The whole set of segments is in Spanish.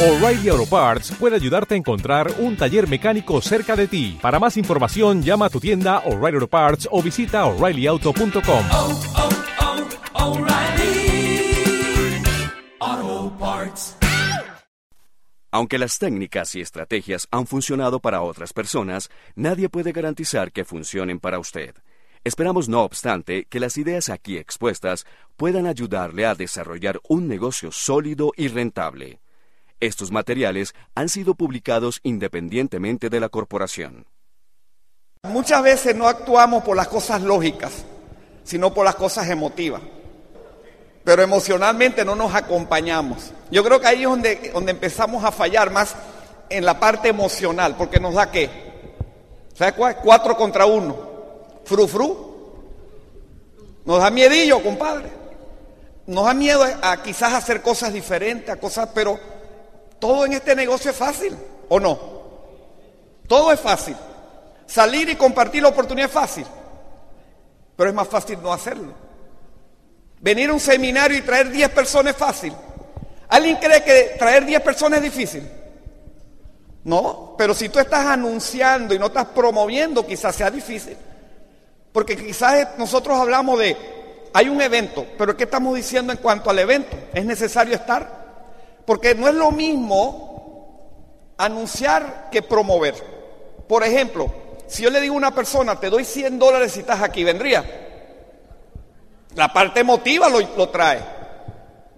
O'Reilly Auto Parts puede ayudarte a encontrar un taller mecánico cerca de ti. Para más información, llama a tu tienda O'Reilly Auto Parts o visita oreillyauto.com. oh, oh, Parts. Aunque las técnicas y estrategias han funcionado para otras personas, nadie puede garantizar que funcionen para usted. Esperamos, no obstante, que las ideas aquí expuestas puedan ayudarle a desarrollar un negocio sólido y rentable. Estos materiales han sido publicados independientemente de la corporación. Muchas veces no actuamos por las cosas lógicas, sino por las cosas emotivas. Pero emocionalmente no nos acompañamos. Yo creo que ahí es donde, donde empezamos a fallar más en la parte emocional, porque nos da qué? ¿Sabes cuál? Cuatro contra uno. Fru fru. Nos da miedillo, compadre. Nos da miedo a, a quizás hacer cosas diferentes, a cosas, pero todo en este negocio es fácil, ¿o no? Todo es fácil. Salir y compartir la oportunidad es fácil, pero es más fácil no hacerlo. Venir a un seminario y traer 10 personas es fácil. ¿Alguien cree que traer 10 personas es difícil? No, pero si tú estás anunciando y no estás promoviendo, quizás sea difícil. Porque quizás nosotros hablamos de, hay un evento, pero ¿qué estamos diciendo en cuanto al evento? ¿Es necesario estar? Porque no es lo mismo anunciar que promover. Por ejemplo, si yo le digo a una persona, te doy 100 dólares si estás aquí, ¿vendría? La parte emotiva lo, trae.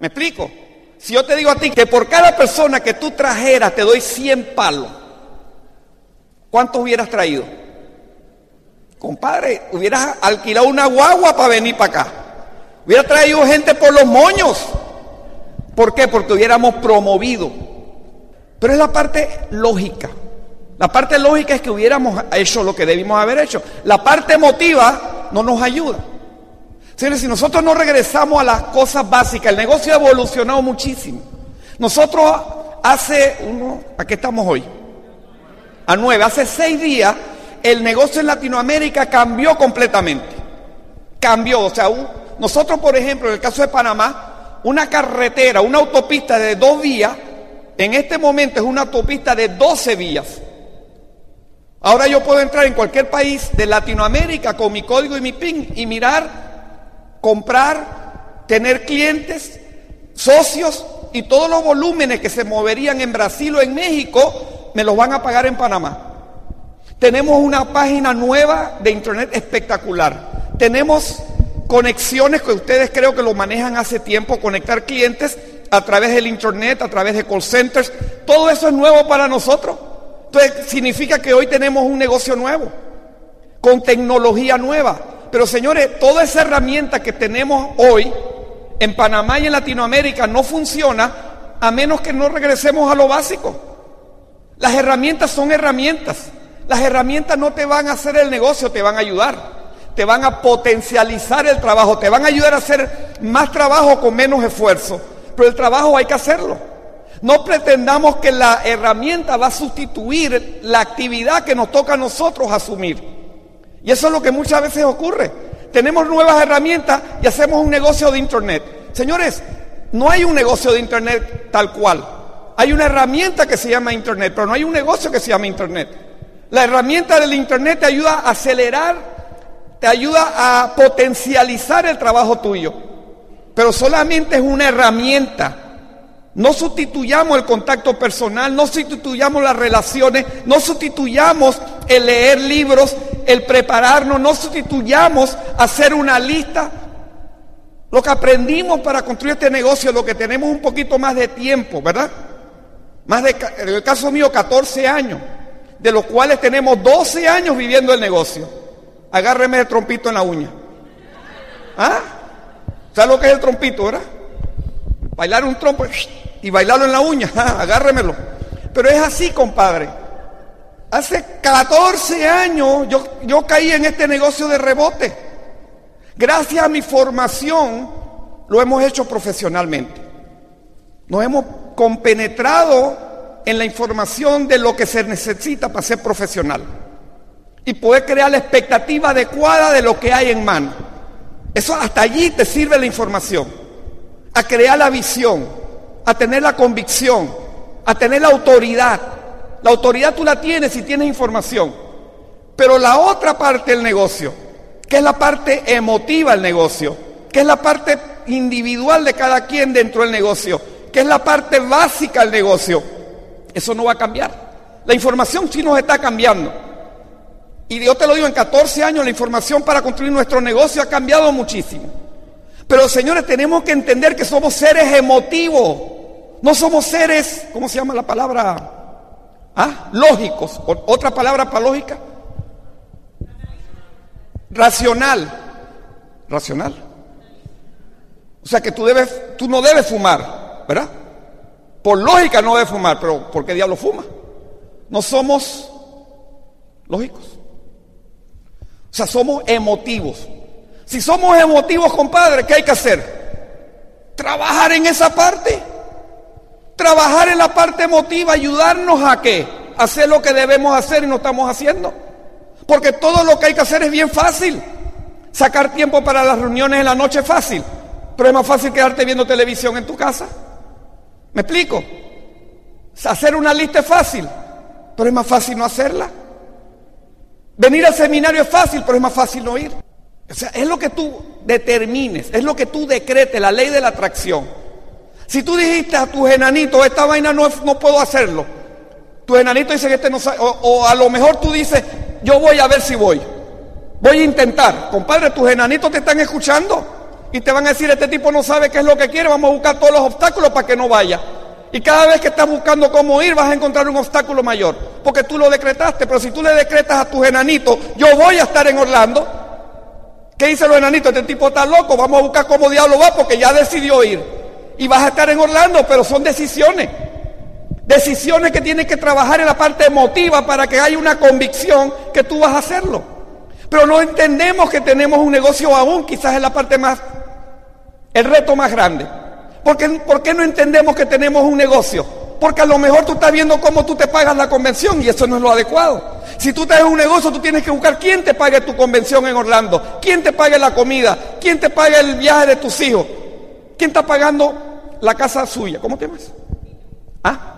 ¿Me explico? Si yo te digo a ti que por cada persona que tú trajeras te doy 100 palos, ¿cuántos hubieras traído? Compadre, hubieras alquilado una guagua para venir para acá. Hubiera traído gente por los moños. ¿Por qué? Porque hubiéramos promovido. Pero es la parte lógica. La parte lógica es que hubiéramos hecho lo que debimos haber hecho. La parte emotiva no nos ayuda. Señores, si nosotros no regresamos a las cosas básicas, el negocio ha evolucionado muchísimo. Nosotros hace uno, ¿a qué estamos hoy? A nueve, hace seis días, el negocio en Latinoamérica cambió completamente. Cambió, o sea, nosotros, por ejemplo, en el caso de Panamá, una carretera, una autopista de dos vías, en este momento es una autopista de 12 vías. Ahora yo puedo entrar en cualquier país de Latinoamérica con mi código y mi PIN y mirar comprar, tener clientes, socios y todos los volúmenes que se moverían en Brasil o en México, me los van a pagar en Panamá. Tenemos una página nueva de internet espectacular. Tenemos conexiones que ustedes creo que lo manejan hace tiempo, conectar clientes a través del internet, a través de call centers. Todo eso es nuevo para nosotros. Entonces significa que hoy tenemos un negocio nuevo, con tecnología nueva. Pero señores, toda esa herramienta que tenemos hoy en Panamá y en Latinoamérica no funciona a menos que no regresemos a lo básico. Las herramientas son herramientas. Las herramientas no te van a hacer el negocio, te van a ayudar. Te van a potencializar el trabajo, te van a ayudar a hacer más trabajo con menos esfuerzo. Pero el trabajo hay que hacerlo. No pretendamos que la herramienta va a sustituir la actividad que nos toca a nosotros asumir. Y eso es lo que muchas veces ocurre. Tenemos nuevas herramientas y hacemos un negocio de Internet. Señores, no hay un negocio de Internet tal cual. Hay una herramienta que se llama Internet, pero no hay un negocio que se llama Internet. La herramienta del Internet te ayuda a acelerar, te ayuda a potencializar el trabajo tuyo. Pero solamente es una herramienta. No sustituyamos el contacto personal, no sustituyamos las relaciones, no sustituyamos el leer libros, el prepararnos, no sustituyamos hacer una lista. Lo que aprendimos para construir este negocio, lo que tenemos un poquito más de tiempo, ¿verdad? Más de, en el caso mío, 14 años, de los cuales tenemos 12 años viviendo el negocio. Agárreme el trompito en la uña. ¿Ah? ¿Sabes lo que es el trompito, verdad? Bailar un trompo y bailarlo en la uña, agárremelo. Pero es así, compadre. Hace 14 años yo, yo caí en este negocio de rebote. Gracias a mi formación lo hemos hecho profesionalmente. Nos hemos compenetrado en la información de lo que se necesita para ser profesional. Y poder crear la expectativa adecuada de lo que hay en mano. Eso hasta allí te sirve la información. A crear la visión, a tener la convicción, a tener la autoridad. La autoridad tú la tienes si tienes información. Pero la otra parte del negocio, que es la parte emotiva del negocio, que es la parte individual de cada quien dentro del negocio, que es la parte básica del negocio, eso no va a cambiar. La información sí nos está cambiando. Y yo te lo digo, en 14 años la información para construir nuestro negocio ha cambiado muchísimo. Pero señores, tenemos que entender que somos seres emotivos. No somos seres, ¿cómo se llama la palabra? ¿Ah? Lógicos. ¿Otra palabra para lógica? Racional. Racional. O sea que tú, debes, tú no debes fumar, ¿verdad? Por lógica no debes fumar, pero ¿por qué diablo fuma? No somos lógicos. O sea, somos emotivos. Si somos emotivos, compadre, ¿qué hay que hacer? Trabajar en esa parte. Trabajar en la parte emotiva, ayudarnos a qué? Hacer lo que debemos hacer y no estamos haciendo. Porque todo lo que hay que hacer es bien fácil. Sacar tiempo para las reuniones en la noche es fácil. Pero es más fácil quedarte viendo televisión en tu casa. ¿Me explico? Hacer una lista es fácil, pero es más fácil no hacerla. Venir al seminario es fácil, pero es más fácil no ir. O sea, es lo que tú determines, es lo que tú decretes, la ley de la atracción. Si tú dijiste a tus enanitos, esta vaina no, no puedo hacerlo, tu enanito dice que este no sabe, o, o, a lo mejor tú dices, yo voy a ver si voy, voy a intentar. Compadre, tus enanitos te están escuchando y te van a decir, este tipo no sabe qué es lo que quiere, vamos a buscar todos los obstáculos para que no vaya. Y cada vez que estás buscando cómo ir, vas a encontrar un obstáculo mayor. Porque tú lo decretaste. Pero si tú le decretas a tus enanitos, yo voy a estar en Orlando. ¿Qué dicen los enanitos? Este tipo está loco. Vamos a buscar cómo diablo va porque ya decidió ir. Y vas a estar en Orlando, pero son decisiones. Decisiones que tienes que trabajar en la parte emotiva para que haya una convicción que tú vas a hacerlo. Pero no entendemos que tenemos un negocio aún, quizás es la parte más, el reto más grande. ¿Por qué, ¿Por qué, no entendemos que tenemos un negocio? Porque a lo mejor tú estás viendo cómo tú te pagas la convención y eso no es lo adecuado. Si tú tienes un negocio, tú tienes que buscar quién te pague tu convención en Orlando, quién te pague la comida, quién te pague el viaje de tus hijos, quién está pagando la casa suya. ¿Cómo te llamas? ¿Ah?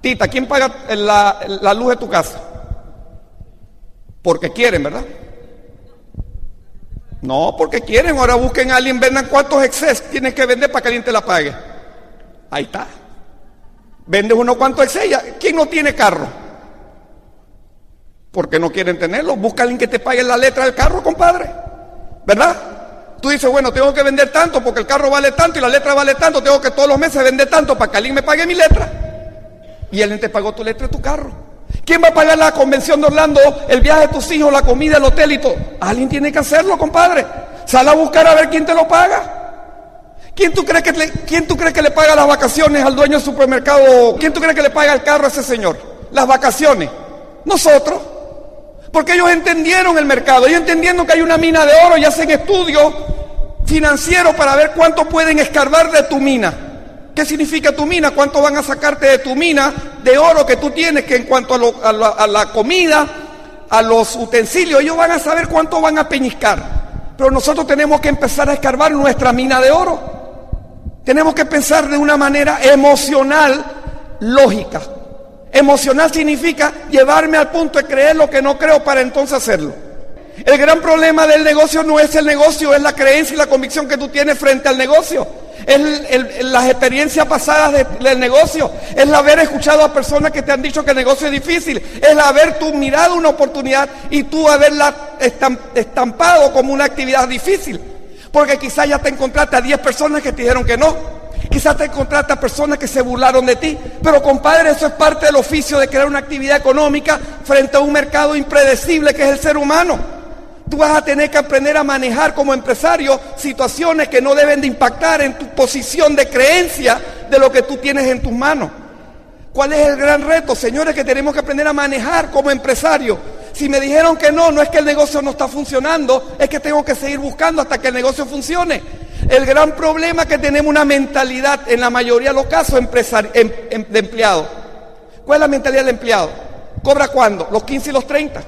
Tita, ¿quién paga la, la luz de tu casa? Porque quieren, ¿verdad? No, porque quieren. Ahora busquen a alguien, vendan cuántos excesos tienes que vender para que alguien te la pague. Ahí está. Vendes unos cuantos excesos. ¿Quién no tiene carro? Porque no quieren tenerlo. Busca a alguien que te pague la letra del carro, compadre. ¿Verdad? Tú dices, bueno, tengo que vender tanto porque el carro vale tanto y la letra vale tanto. Tengo que todos los meses vender tanto para que alguien me pague mi letra. Y alguien te pagó tu letra de tu carro. ¿Quién va a pagar la convención de Orlando, el viaje de tus hijos, la comida, el hotel y todo? Alguien tiene que hacerlo, compadre. Sal a buscar a ver quién te lo paga. ¿Quién tú, crees que le, ¿Quién tú crees que le paga las vacaciones al dueño del supermercado? ¿Quién tú crees que le paga el carro a ese señor? Las vacaciones. Nosotros. Porque ellos entendieron el mercado. Ellos entendiendo que hay una mina de oro y hacen estudios financieros para ver cuánto pueden escarbar de tu mina. ¿Qué significa tu mina? ¿Cuánto van a sacarte de tu mina de oro que tú tienes? Que en cuanto a, la, a, la, comida, a los utensilios, ellos van a saber cuánto van a peñiscar. Pero nosotros tenemos que empezar a escarbar nuestra mina de oro. Tenemos que pensar de una manera emocional, lógica. Emocional significa llevarme al punto de creer lo que no creo para entonces hacerlo. El gran problema del negocio no es el negocio, es la creencia y la convicción que tú tienes frente al negocio. Es las experiencias pasadas de, del negocio, es el haber escuchado a personas que te han dicho que el negocio es difícil, es el haber tú mirado una oportunidad y tú haberla estampado como una actividad difícil. Porque quizás ya te encontraste a 10 personas que te dijeron que no. Quizás te encontraste a personas que se burlaron de ti. Pero compadre, eso es parte del oficio de crear una actividad económica frente a un mercado impredecible que es el ser humano. Tú vas a tener que aprender a manejar como empresario situaciones que no deben de impactar en tu posición de creencia de lo que tú tienes en tus manos. ¿Cuál es el gran reto, señores, que tenemos que aprender a manejar como empresario? Si me dijeron que no, no es que el negocio no está funcionando, es que tengo que seguir buscando hasta que el negocio funcione. El gran problema es que tenemos una mentalidad, en la mayoría de los casos, em, em, de empleado. ¿Cuál es la mentalidad del empleado? ¿Cobra cuándo? Los 15 y los 30.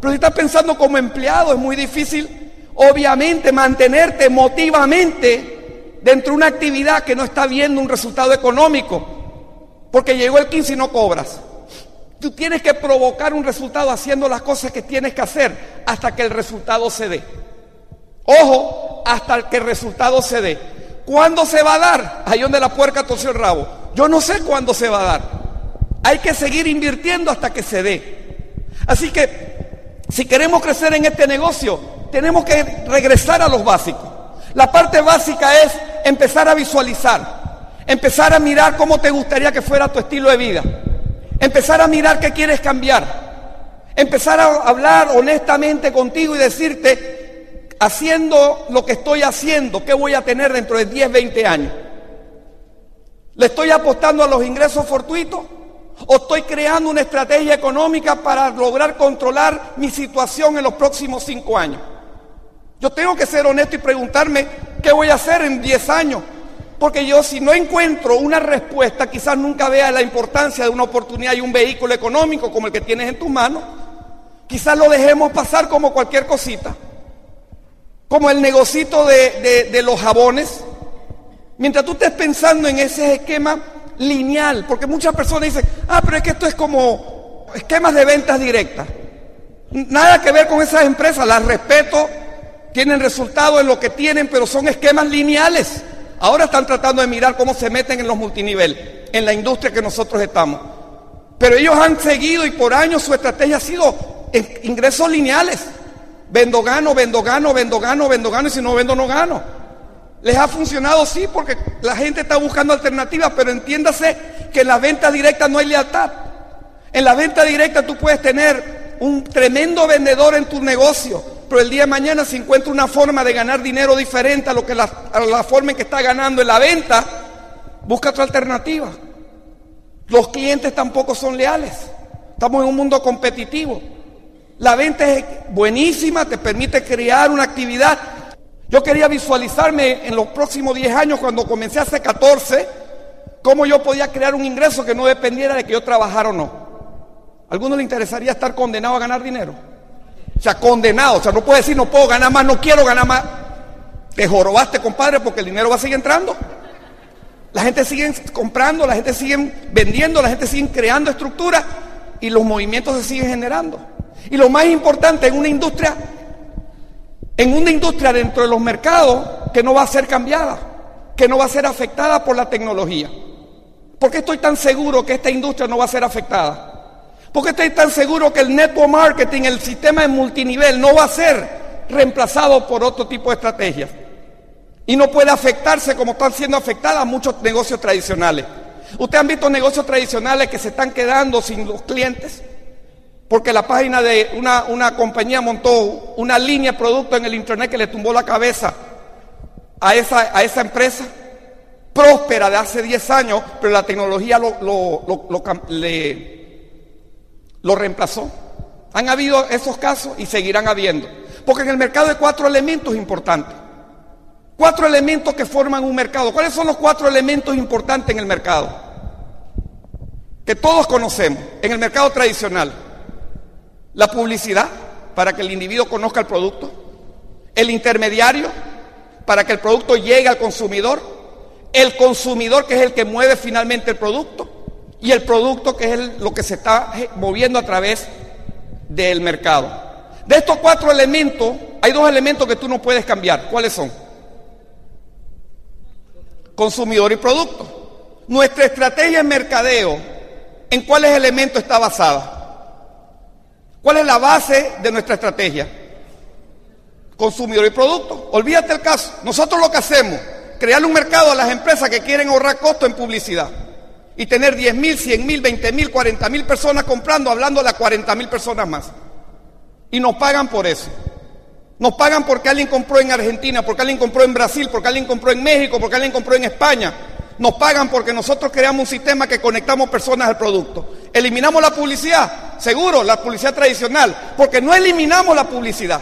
Pero si estás pensando como empleado es muy difícil, obviamente, mantenerte emotivamente dentro de una actividad que no está viendo un resultado económico. porque llegó el 15 y no cobras. Tú tienes que provocar un resultado haciendo las cosas que tienes que hacer hasta que el resultado se dé. Ojo, hasta que el resultado se dé. ¿Cuándo se va a dar? Ahí donde la puerca torció el rabo. Yo no sé cuándo se va a dar. Hay que seguir invirtiendo hasta que se dé. Así que, si queremos crecer en este negocio, tenemos que regresar a los básicos. La parte básica es empezar a visualizar, empezar a mirar cómo te gustaría que fuera tu estilo de vida, empezar a mirar qué quieres cambiar, empezar a hablar honestamente contigo y decirte, haciendo lo que estoy haciendo, ¿qué voy a tener dentro de 10, 20 años? ¿Le estoy apostando a los ingresos fortuitos? ¿O estoy creando una estrategia económica para lograr controlar mi situación en los próximos cinco años? Yo tengo que ser honesto y preguntarme qué voy a hacer en 10 años. Porque yo si no encuentro una respuesta, quizás nunca vea la importancia de una oportunidad y un vehículo económico como el que tienes en tus manos. Quizás lo dejemos pasar como cualquier cosita. Como el negocito de, de los jabones. Mientras tú estés pensando en ese esquema lineal, porque muchas personas dicen, ah, pero es que esto es como esquemas de ventas directas. Nada que ver con esas empresas, las respeto, tienen resultados en lo que tienen, pero son esquemas lineales. Ahora están tratando de mirar cómo se meten en los multinivel, en la industria que nosotros estamos. Pero ellos han seguido y por años su estrategia ha sido ingresos lineales. Vendo, gano, vendo, gano, vendo, gano, vendo, gano, y si no vendo, no gano. Les ha funcionado, sí, porque la gente está buscando alternativas, pero entiéndase que en la venta directa no hay lealtad. En la venta directa tú puedes tener un tremendo vendedor en tu negocio, pero el día de mañana si encuentra una forma de ganar dinero diferente a lo que la, la forma en que está ganando en la venta, busca otra alternativa. Los clientes tampoco son leales. Estamos en un mundo competitivo. La venta es buenísima, te permite crear una actividad. Yo quería visualizarme en los próximos 10 años, cuando comencé hace 14, cómo yo podía crear un ingreso que no dependiera de que yo trabajara o no. ¿A alguno le interesaría estar condenado a ganar dinero? O sea, condenado. O sea, no puede decir no puedo ganar más, no quiero ganar más. Te jorobaste, compadre, porque el dinero va a seguir entrando. La gente sigue comprando, la gente sigue vendiendo, la gente sigue creando estructuras y los movimientos se siguen generando. Y lo más importante en una industria, en una industria dentro de los mercados que no va a ser cambiada, que no va a ser afectada por la tecnología. ¿Por qué estoy tan seguro que esta industria no va a ser afectada? ¿Por qué estoy tan seguro que el network marketing, el sistema de multinivel, no va a ser reemplazado por otro tipo de estrategias? Y no puede afectarse como están siendo afectadas muchos negocios tradicionales. ¿Ustedes han visto negocios tradicionales que se están quedando sin los clientes? Porque la página de una, una compañía montó una línea de producto en el internet que le tumbó la cabeza a esa, a esa empresa próspera de hace 10 años, pero la tecnología lo, lo, lo, le, lo reemplazó. Han habido esos casos y seguirán habiendo. Porque en el mercado hay cuatro elementos importantes. Cuatro elementos que forman un mercado. ¿Cuáles son los cuatro elementos importantes en el mercado? Que todos conocemos en el mercado tradicional. La publicidad, para que el individuo conozca el producto. El intermediario, para que el producto llegue al consumidor. El consumidor, que es el que mueve finalmente el producto y el producto que es lo que se está moviendo a través del mercado. De estos cuatro elementos, hay dos elementos que tú no puedes cambiar. ¿Cuáles son? Consumidor y producto. Nuestra estrategia en mercadeo, ¿en cuáles elementos está basada? ¿Cuál es la base de nuestra estrategia? Consumidor y producto. Olvídate el caso. Nosotros lo que hacemos, crear un mercado a las empresas que quieren ahorrar costo en publicidad y tener 10 mil, 100 mil, 20 mil, 40 mil personas comprando, hablando a 40 mil personas más. Y nos pagan por eso. Nos pagan porque alguien compró en Argentina, porque alguien compró en Brasil, porque alguien compró en México, porque alguien compró en España. Nos pagan porque nosotros creamos un sistema que conectamos personas al producto. ¿Eliminamos la publicidad? Seguro, la publicidad tradicional, porque no eliminamos la publicidad.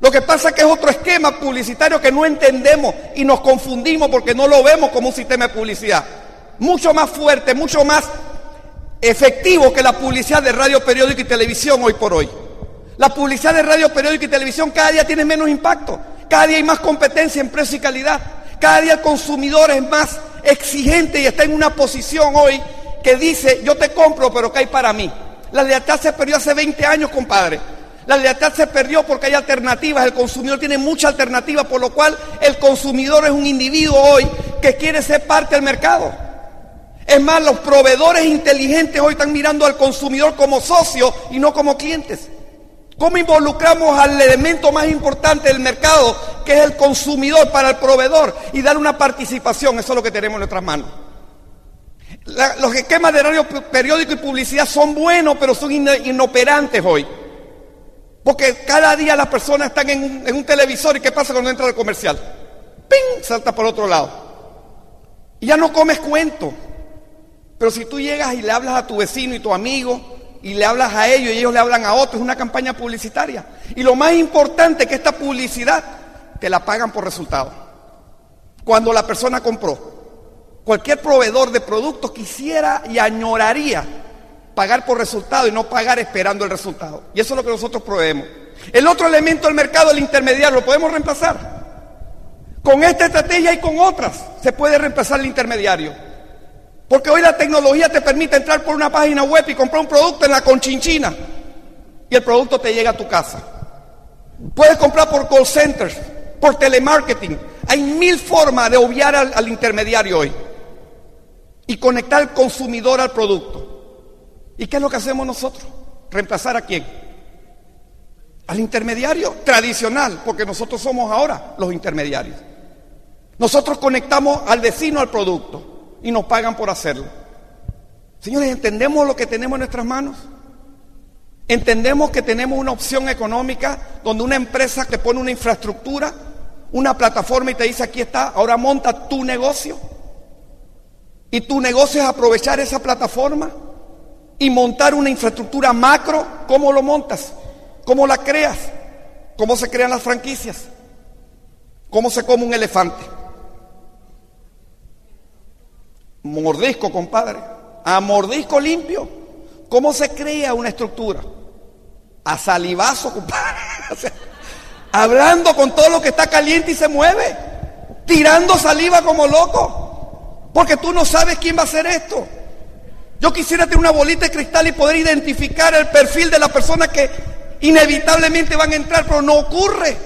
Lo que pasa es que es otro esquema publicitario que no entendemos y nos confundimos porque no lo vemos como un sistema de publicidad mucho más fuerte, mucho más efectivo que la publicidad de radio, periódico y televisión hoy por hoy. La publicidad de radio, periódico y televisión cada día tiene menos impacto, cada día hay más competencia en precio y calidad, cada día el consumidor es más exigente y está en una posición hoy que dice, yo te compro, pero ¿qué hay para mí? La lealtad se perdió hace 20 años, compadre. La lealtad se perdió porque hay alternativas, el consumidor tiene mucha alternativa, por lo cual el consumidor es un individuo hoy que quiere ser parte del mercado. Es más, los proveedores inteligentes hoy están mirando al consumidor como socio y no como clientes. ¿Cómo involucramos al elemento más importante del mercado, que es el consumidor para el proveedor, y dar una participación? Eso es lo que tenemos en nuestras manos. Los esquemas de horario periódico y publicidad son buenos, pero son ino- inoperantes hoy. Porque cada día las personas están en un, en un televisor y ¿qué pasa cuando entra el comercial? ¡Ping! Salta por otro lado. Y ya no comes cuento. Pero si tú llegas y le hablas a tu vecino y tu amigo y le hablas a ellos y ellos le hablan a otros, es una campaña publicitaria. Y lo más importante es que esta publicidad te la pagan por resultado. Cuando la persona compró, cualquier proveedor de productos quisiera y añoraría pagar por resultado y no pagar esperando el resultado. Y eso es lo que nosotros proveemos. El otro elemento del mercado, el intermediario, ¿lo podemos reemplazar? Con esta estrategia y con otras se puede reemplazar el intermediario. Porque hoy la tecnología te permite entrar por una página web y comprar un producto en la conchinchina y el producto te llega a tu casa. Puedes comprar por call centers, por telemarketing. Hay mil formas de obviar al, al intermediario hoy y conectar al consumidor al producto. ¿Y qué es lo que hacemos nosotros? ¿Reemplazar a quién? Al intermediario tradicional, porque nosotros somos ahora los intermediarios. Nosotros conectamos al vecino al producto y nos pagan por hacerlo. Señores, ¿entendemos lo que tenemos en nuestras manos? Entendemos que tenemos una opción económica donde una empresa te pone una infraestructura, una plataforma y te dice aquí está, ahora monta tu negocio. Y tu negocio es aprovechar esa plataforma y montar una infraestructura macro. ¿Cómo lo montas? ¿Cómo la creas? ¿Cómo se crean las franquicias? ¿Cómo se come un elefante? Mordisco, compadre. A mordisco limpio. ¿Cómo se crea una estructura? A salivazo, compadre. Hablando con todo lo que está caliente y se mueve. Tirando saliva como loco. Porque tú no sabes quién va a hacer esto. Yo quisiera tener una bolita de cristal y poder identificar el perfil de la persona que inevitablemente van a entrar, pero no ocurre.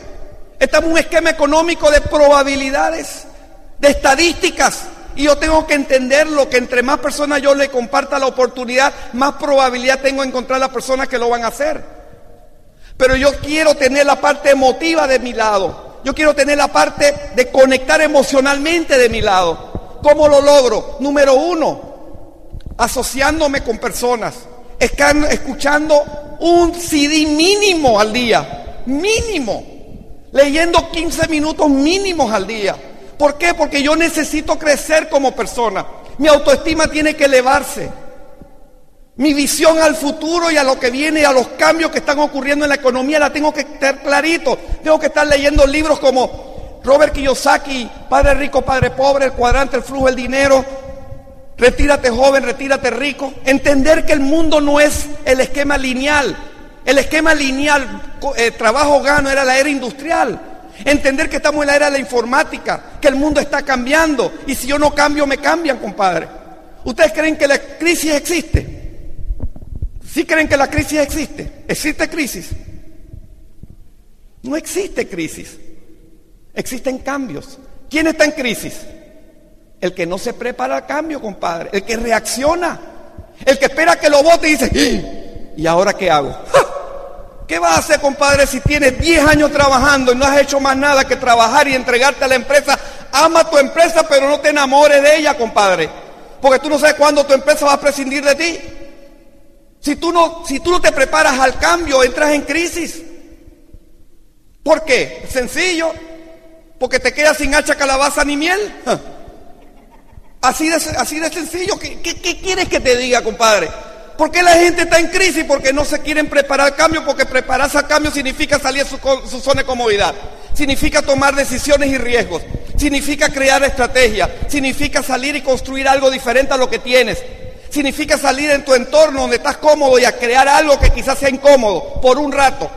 Estamos en un esquema económico de probabilidades, de estadísticas. Y yo tengo que entenderlo, que entre más personas yo le comparta la oportunidad, más probabilidad tengo de encontrar las personas que lo van a hacer. Pero yo quiero tener la parte emotiva de mi lado. Yo quiero tener la parte de conectar emocionalmente de mi lado. ¿Cómo lo logro? Número uno, asociándome con personas, escuchando un CD mínimo al día, mínimo, leyendo 15 minutos mínimos al día. ¿Por qué? Porque yo necesito crecer como persona. Mi autoestima tiene que elevarse. Mi visión al futuro y a lo que viene, a los cambios que están ocurriendo en la economía, la tengo que estar clarito. Tengo que estar leyendo libros como Robert Kiyosaki, Padre Rico, Padre Pobre, El Cuadrante, El Flujo del Dinero, Retírate joven, retírate rico. Entender que el mundo no es el esquema lineal. El esquema lineal, eh, trabajo gano, era la era industrial. Entender que estamos en la era de la informática, que el mundo está cambiando. Y si yo no cambio, me cambian, compadre. ¿Ustedes creen que la crisis existe? ¿Sí creen que la crisis existe? ¿Existe crisis? No existe crisis. Existen cambios. ¿Quién está en crisis? El que no se prepara al cambio, compadre. El que reacciona. El que espera que lo vote y dice, "¡Ah! ¿y ahora qué hago? ¿Qué vas a hacer, compadre, si tienes 10 años trabajando y no has hecho más nada que trabajar y entregarte a la empresa? Ama tu empresa, pero no te enamores de ella, compadre. Porque tú no sabes cuándo tu empresa va a prescindir de ti. Si tú no, si tú no te preparas al cambio, entras en crisis. ¿Por qué? Sencillo. Porque te quedas sin hacha, calabaza ni miel. Así de, así de sencillo. ¿Qué, quieres que te diga, compadre? ¿Por qué la gente está en crisis? Porque no se quieren preparar al cambio, porque prepararse al cambio significa salir de su, su zona de comodidad, significa tomar decisiones y riesgos, significa crear estrategias, significa salir y construir algo diferente a lo que tienes, significa salir en tu entorno donde estás cómodo y a crear algo que quizás sea incómodo por un rato.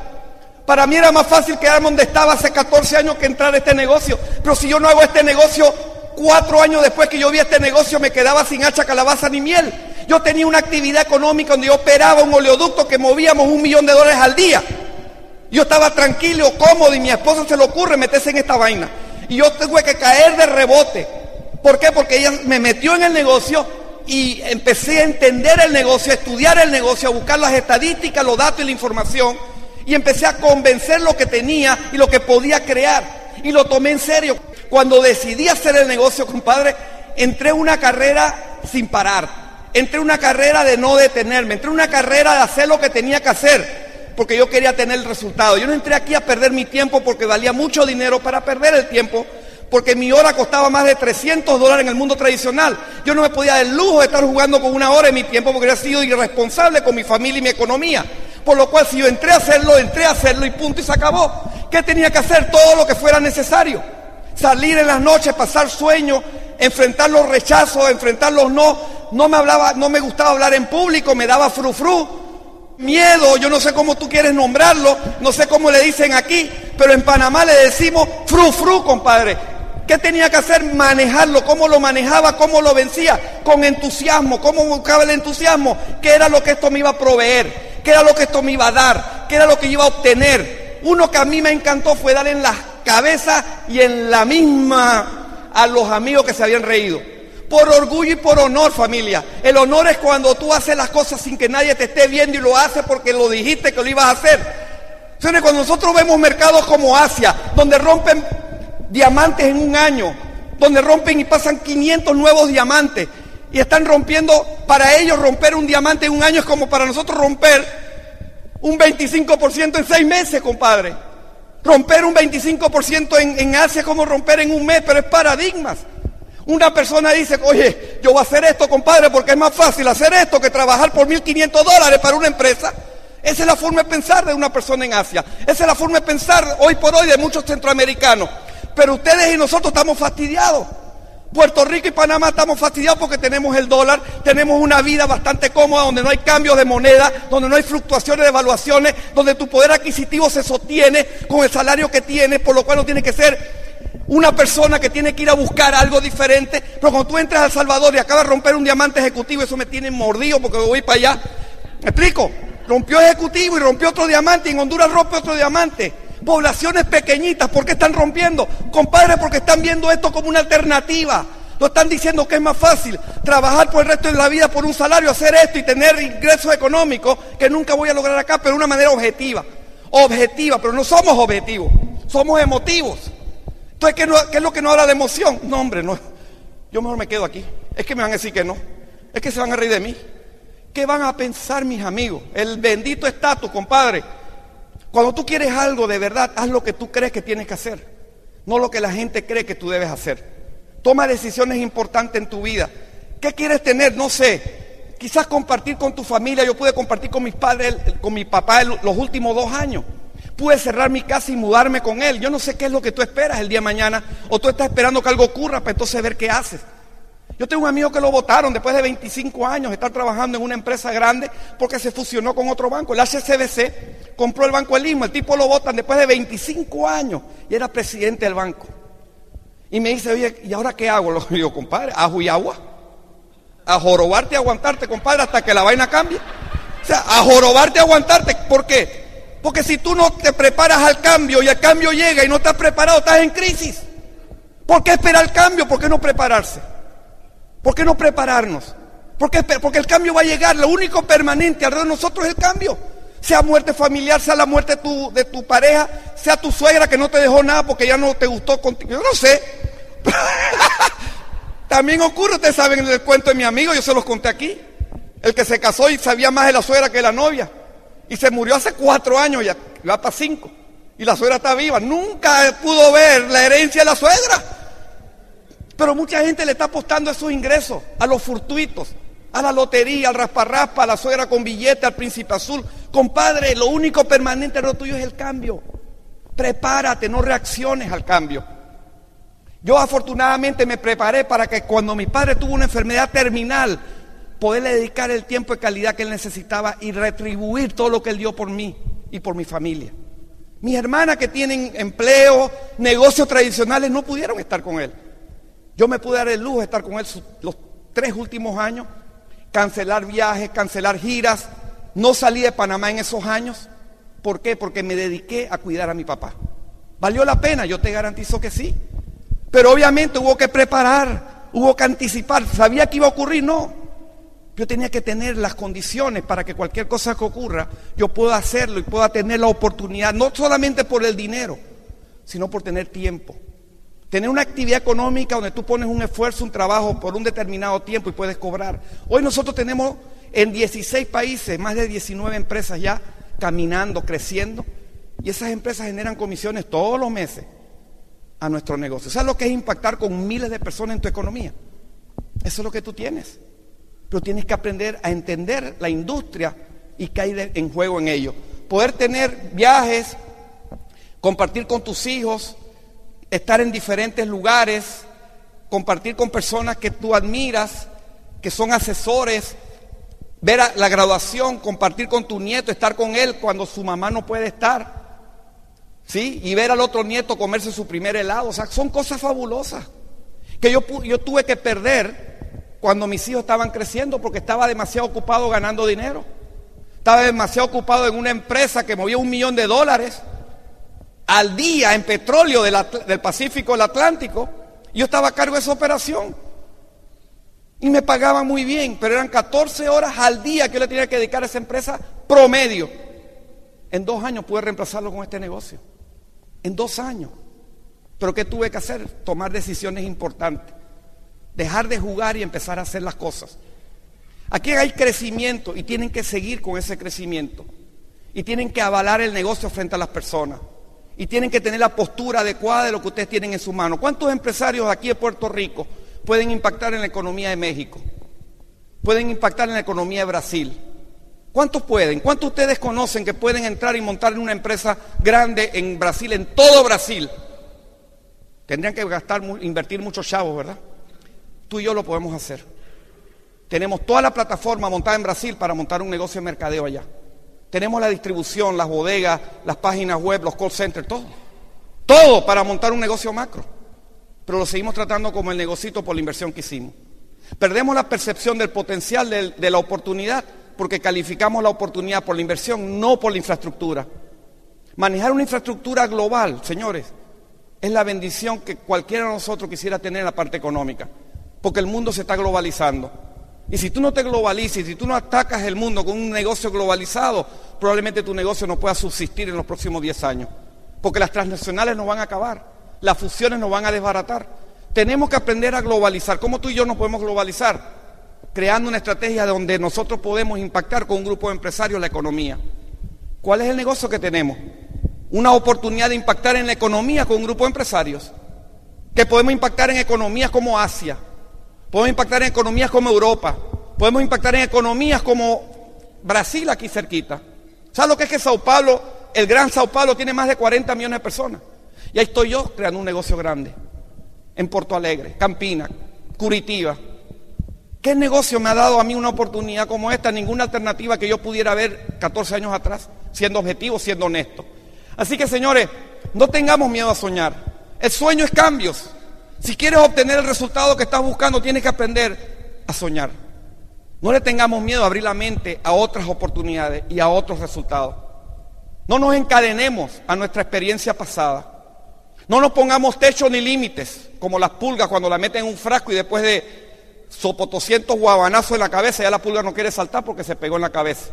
Para mí era más fácil quedarme donde estaba hace 14 años que entrar a este negocio, pero si yo no hago este negocio, cuatro años después que yo vi este negocio me quedaba sin hacha, calabaza ni miel. Yo tenía una actividad económica donde yo operaba un oleoducto que movíamos un millón de dólares al día. Yo estaba tranquilo, cómodo y mi esposa se le ocurre meterse en esta vaina. Y yo tuve que caer de rebote. ¿Por qué? Porque ella me metió en el negocio y empecé a entender el negocio, a estudiar el negocio, a buscar las estadísticas, los datos y la información. Y empecé a convencer lo que tenía y lo que podía crear. Y lo tomé en serio. Cuando decidí hacer el negocio, compadre, entré en una carrera sin parar. Entré en una carrera de no detenerme. Entré en una carrera de hacer lo que tenía que hacer. Porque yo quería tener el resultado. Yo no entré aquí a perder mi tiempo porque valía mucho dinero para perder el tiempo porque mi hora costaba más de 300 dólares en el mundo tradicional. Yo no me podía dar el lujo de estar jugando con una hora de mi tiempo porque había sido irresponsable con mi familia y mi economía. Por lo cual, si yo entré a hacerlo, entré a hacerlo y punto y se acabó. ¿Qué tenía que hacer? Todo lo que fuera necesario. Salir en las noches, pasar sueños, enfrentar los rechazos, enfrentar los no. No me hablaba, no me gustaba hablar en público, me daba frufru miedo, yo no sé cómo tú quieres nombrarlo, no sé cómo le dicen aquí, pero en Panamá le decimos fru fru, compadre. ¿Qué tenía que hacer? Manejarlo. ¿Cómo lo manejaba? ¿Cómo lo vencía? Con entusiasmo. ¿Cómo buscaba el entusiasmo? ¿Qué era lo que esto me iba a proveer? ¿Qué era lo que esto me iba a dar? ¿Qué era lo que iba a obtener? Uno que a mí me encantó fue dar en la cabeza y en la misma a los amigos que se habían reído. Por orgullo y por honor, familia. El honor es cuando tú haces las cosas sin que nadie te esté viendo y lo haces porque lo dijiste que lo ibas a hacer. Cuando nosotros vemos mercados como Asia, donde rompen diamantes en un año, donde rompen y pasan 500 nuevos diamantes. Y están rompiendo, para ellos romper un diamante en un año es como para nosotros romper un 25% en seis meses, compadre. Romper un 25% en, en Asia es como romper en un mes, pero es paradigmas. Una persona dice, oye, yo voy a hacer esto, compadre, porque es más fácil hacer esto que trabajar por 1.500 dólares para una empresa. Esa es la forma de pensar de una persona en Asia. Esa es la forma de pensar hoy por hoy de muchos centroamericanos. Pero ustedes y nosotros estamos fastidiados. Puerto Rico y Panamá estamos fastidiados porque tenemos el dólar, tenemos una vida bastante cómoda donde no hay cambios de moneda, donde no hay fluctuaciones de evaluaciones, donde tu poder adquisitivo se sostiene con el salario que tienes, por lo cual no tiene que ser una persona que tiene que ir a buscar algo diferente. Pero cuando tú entras a El Salvador y acabas de romper un diamante ejecutivo, eso me tiene mordido porque voy para allá. ¿Me explico? Rompió ejecutivo y rompió otro diamante y en Honduras rompe otro diamante poblaciones pequeñitas, ¿por qué están rompiendo? Compadre, porque están viendo esto como una alternativa. Lo están diciendo que es más fácil trabajar por el resto de la vida por un salario, hacer esto y tener ingresos económicos que nunca voy a lograr acá, pero de una manera objetiva. Objetiva, pero no somos objetivos, somos emotivos. Entonces, ¿qué, ¿qué, es lo que no habla de emoción? No, hombre, no. Yo mejor me quedo aquí. Es que me van a decir que no. Es que se van a reír de mí. ¿Qué van a pensar mis amigos? El bendito estatus, compadre. Cuando tú quieres algo de verdad, haz lo que tú crees que tienes que hacer, no lo que la gente cree que tú debes hacer. Toma decisiones importantes en tu vida. ¿Qué quieres tener? No sé. Quizás compartir con tu familia. Yo pude compartir con mis padres, con mi papá los últimos dos años. Pude cerrar mi casa y mudarme con él. Yo no sé qué es lo que tú esperas el día de mañana. O tú estás esperando que algo ocurra para entonces ver qué haces. Yo tengo un amigo que lo votaron después de 25 años, estar trabajando en una empresa grande porque se fusionó con otro banco. El HCBC compró el Banco El el tipo lo votan después de 25 años y era presidente del banco. Y me dice, oye, ¿y ahora qué hago? Lo digo, compadre, ajo y agua. A jorobarte y aguantarte, compadre, hasta que la vaina cambie. O sea, a jorobarte y aguantarte. ¿Por qué? Porque si tú no te preparas al cambio y el cambio llega y no estás preparado, estás en crisis. ¿Por qué esperar el cambio? ¿Por qué no prepararse? ¿Por qué no prepararnos? Porque, el cambio va a llegar. Lo único permanente alrededor de nosotros es el cambio. Sea muerte familiar, sea la muerte de tu, de tu pareja, sea tu suegra que no te dejó nada porque ya no te gustó contigo. Yo no sé. También ocurre, ustedes saben el cuento de mi amigo, yo se los conté aquí. El que se casó y sabía más de la suegra que de la novia. Y se murió hace cuatro años, ya va para cinco. Y la suegra está viva. Nunca pudo ver la herencia de la suegra. Pero mucha gente le está apostando a esos ingresos, a los fortuitos, a la lotería, al rasparraspa, a la suegra con billete, al príncipe azul. Compadre, lo único permanente en lo tuyo es el cambio. Prepárate, no reacciones al cambio. Yo afortunadamente me preparé para que cuando mi padre tuvo una enfermedad terminal, poderle dedicar el tiempo de calidad que él necesitaba y retribuir todo lo que él dio por mí y por mi familia. Mis hermanas que tienen empleo, negocios tradicionales, no pudieron estar con él. Yo me pude dar el lujo de estar con él los tres últimos años cancelar viajes, cancelar giras. No salí de Panamá en esos años. ¿Por qué? Porque me dediqué a cuidar a mi papá. ¿Valió la pena? Yo te garantizo que sí. Pero obviamente hubo que preparar, hubo que anticipar. ¿Sabía que iba a ocurrir? No. Yo tenía que tener las condiciones para que cualquier cosa que ocurra, yo pueda hacerlo y pueda tener la oportunidad, no solamente por el dinero, sino por tener tiempo. Tener una actividad económica donde tú pones un esfuerzo, un trabajo por un determinado tiempo y puedes cobrar. Hoy nosotros tenemos en 16 países más de 19 empresas ya caminando, creciendo, y esas empresas generan comisiones todos los meses a nuestro negocio. ¿Sabes lo que es impactar con miles de personas en tu economía? Eso es lo que tú tienes. Pero tienes que aprender a entender la industria y qué hay en juego en ello. Poder tener viajes, compartir con tus hijos, estar en diferentes lugares, compartir con personas que tú admiras, que son asesores, ver la graduación, compartir con tu nieto, estar con él cuando su mamá no puede estar. ¿Sí? Y ver al otro nieto comerse su primer helado. O sea, son cosas fabulosas que yo, yo tuve que perder cuando mis hijos estaban creciendo porque estaba demasiado ocupado ganando dinero. Estaba demasiado ocupado en una empresa que movía un millón de dólares al día en petróleo del Pacífico, el Atlántico. Yo estaba a cargo de esa operación. Y me pagaban muy bien, pero eran 14 horas al día que yo le tenía que dedicar a esa empresa promedio. En dos años pude reemplazarlo con este negocio. En dos años. Pero ¿qué tuve que hacer? Tomar decisiones importantes. Dejar de jugar y empezar a hacer las cosas. Aquí hay crecimiento y tienen que seguir con ese crecimiento. Y tienen que avalar el negocio frente a las personas. Y tienen que tener la postura adecuada de lo que ustedes tienen en su mano. ¿Cuántos empresarios aquí de Puerto Rico pueden impactar en la economía de México, pueden impactar en la economía de Brasil. ¿Cuántos pueden? ¿Cuántos ustedes conocen que pueden entrar y montar en una empresa grande en Brasil, en todo Brasil? Tendrían que gastar, invertir muchos chavos, ¿verdad? Tú y yo lo podemos hacer. Tenemos toda la plataforma montada en Brasil para montar un negocio de mercadeo allá. Tenemos la distribución, las bodegas, las páginas web, los call centers, todo. Todo para montar un negocio macro pero lo seguimos tratando como el negocito por la inversión que hicimos. Perdemos la percepción del potencial de, de la oportunidad porque calificamos la oportunidad por la inversión, no por la infraestructura. Manejar una infraestructura global, señores, es la bendición que cualquiera de nosotros quisiera tener en la parte económica, porque el mundo se está globalizando. Y si tú no te globalizas, si tú no atacas el mundo con un negocio globalizado, probablemente tu negocio no pueda subsistir en los próximos 10 años, porque las transnacionales no van a acabar las fusiones nos van a desbaratar. Tenemos que aprender a globalizar. ¿Cómo tú y yo nos podemos globalizar? Creando una estrategia donde nosotros podemos impactar con un grupo de empresarios la economía. ¿Cuál es el negocio que tenemos? Una oportunidad de impactar en la economía con un grupo de empresarios. Que podemos impactar en economías como Asia. Podemos impactar en economías como Europa. Podemos impactar en economías como Brasil aquí cerquita. ¿Sabes lo que es que Sao Paulo, el gran Sao Paulo, tiene más de 40 millones de personas? Y ahí estoy yo creando un negocio grande. En Porto Alegre, Campina, Curitiba. ¿Qué negocio me ha dado a mí una oportunidad como esta? Ninguna alternativa que yo pudiera ver 14 años atrás, siendo objetivo, siendo honesto. Así que señores, no tengamos miedo a soñar. El sueño es cambios. Si quieres obtener el resultado que estás buscando, tienes que aprender a soñar. No le tengamos miedo a abrir la mente a otras oportunidades y a otros resultados. No nos encadenemos a nuestra experiencia pasada. No nos pongamos techos ni límites, como las pulgas cuando la meten en un frasco y después de sopotoscientos guabanazos en la cabeza ya la pulga no quiere saltar porque se pegó en la cabeza.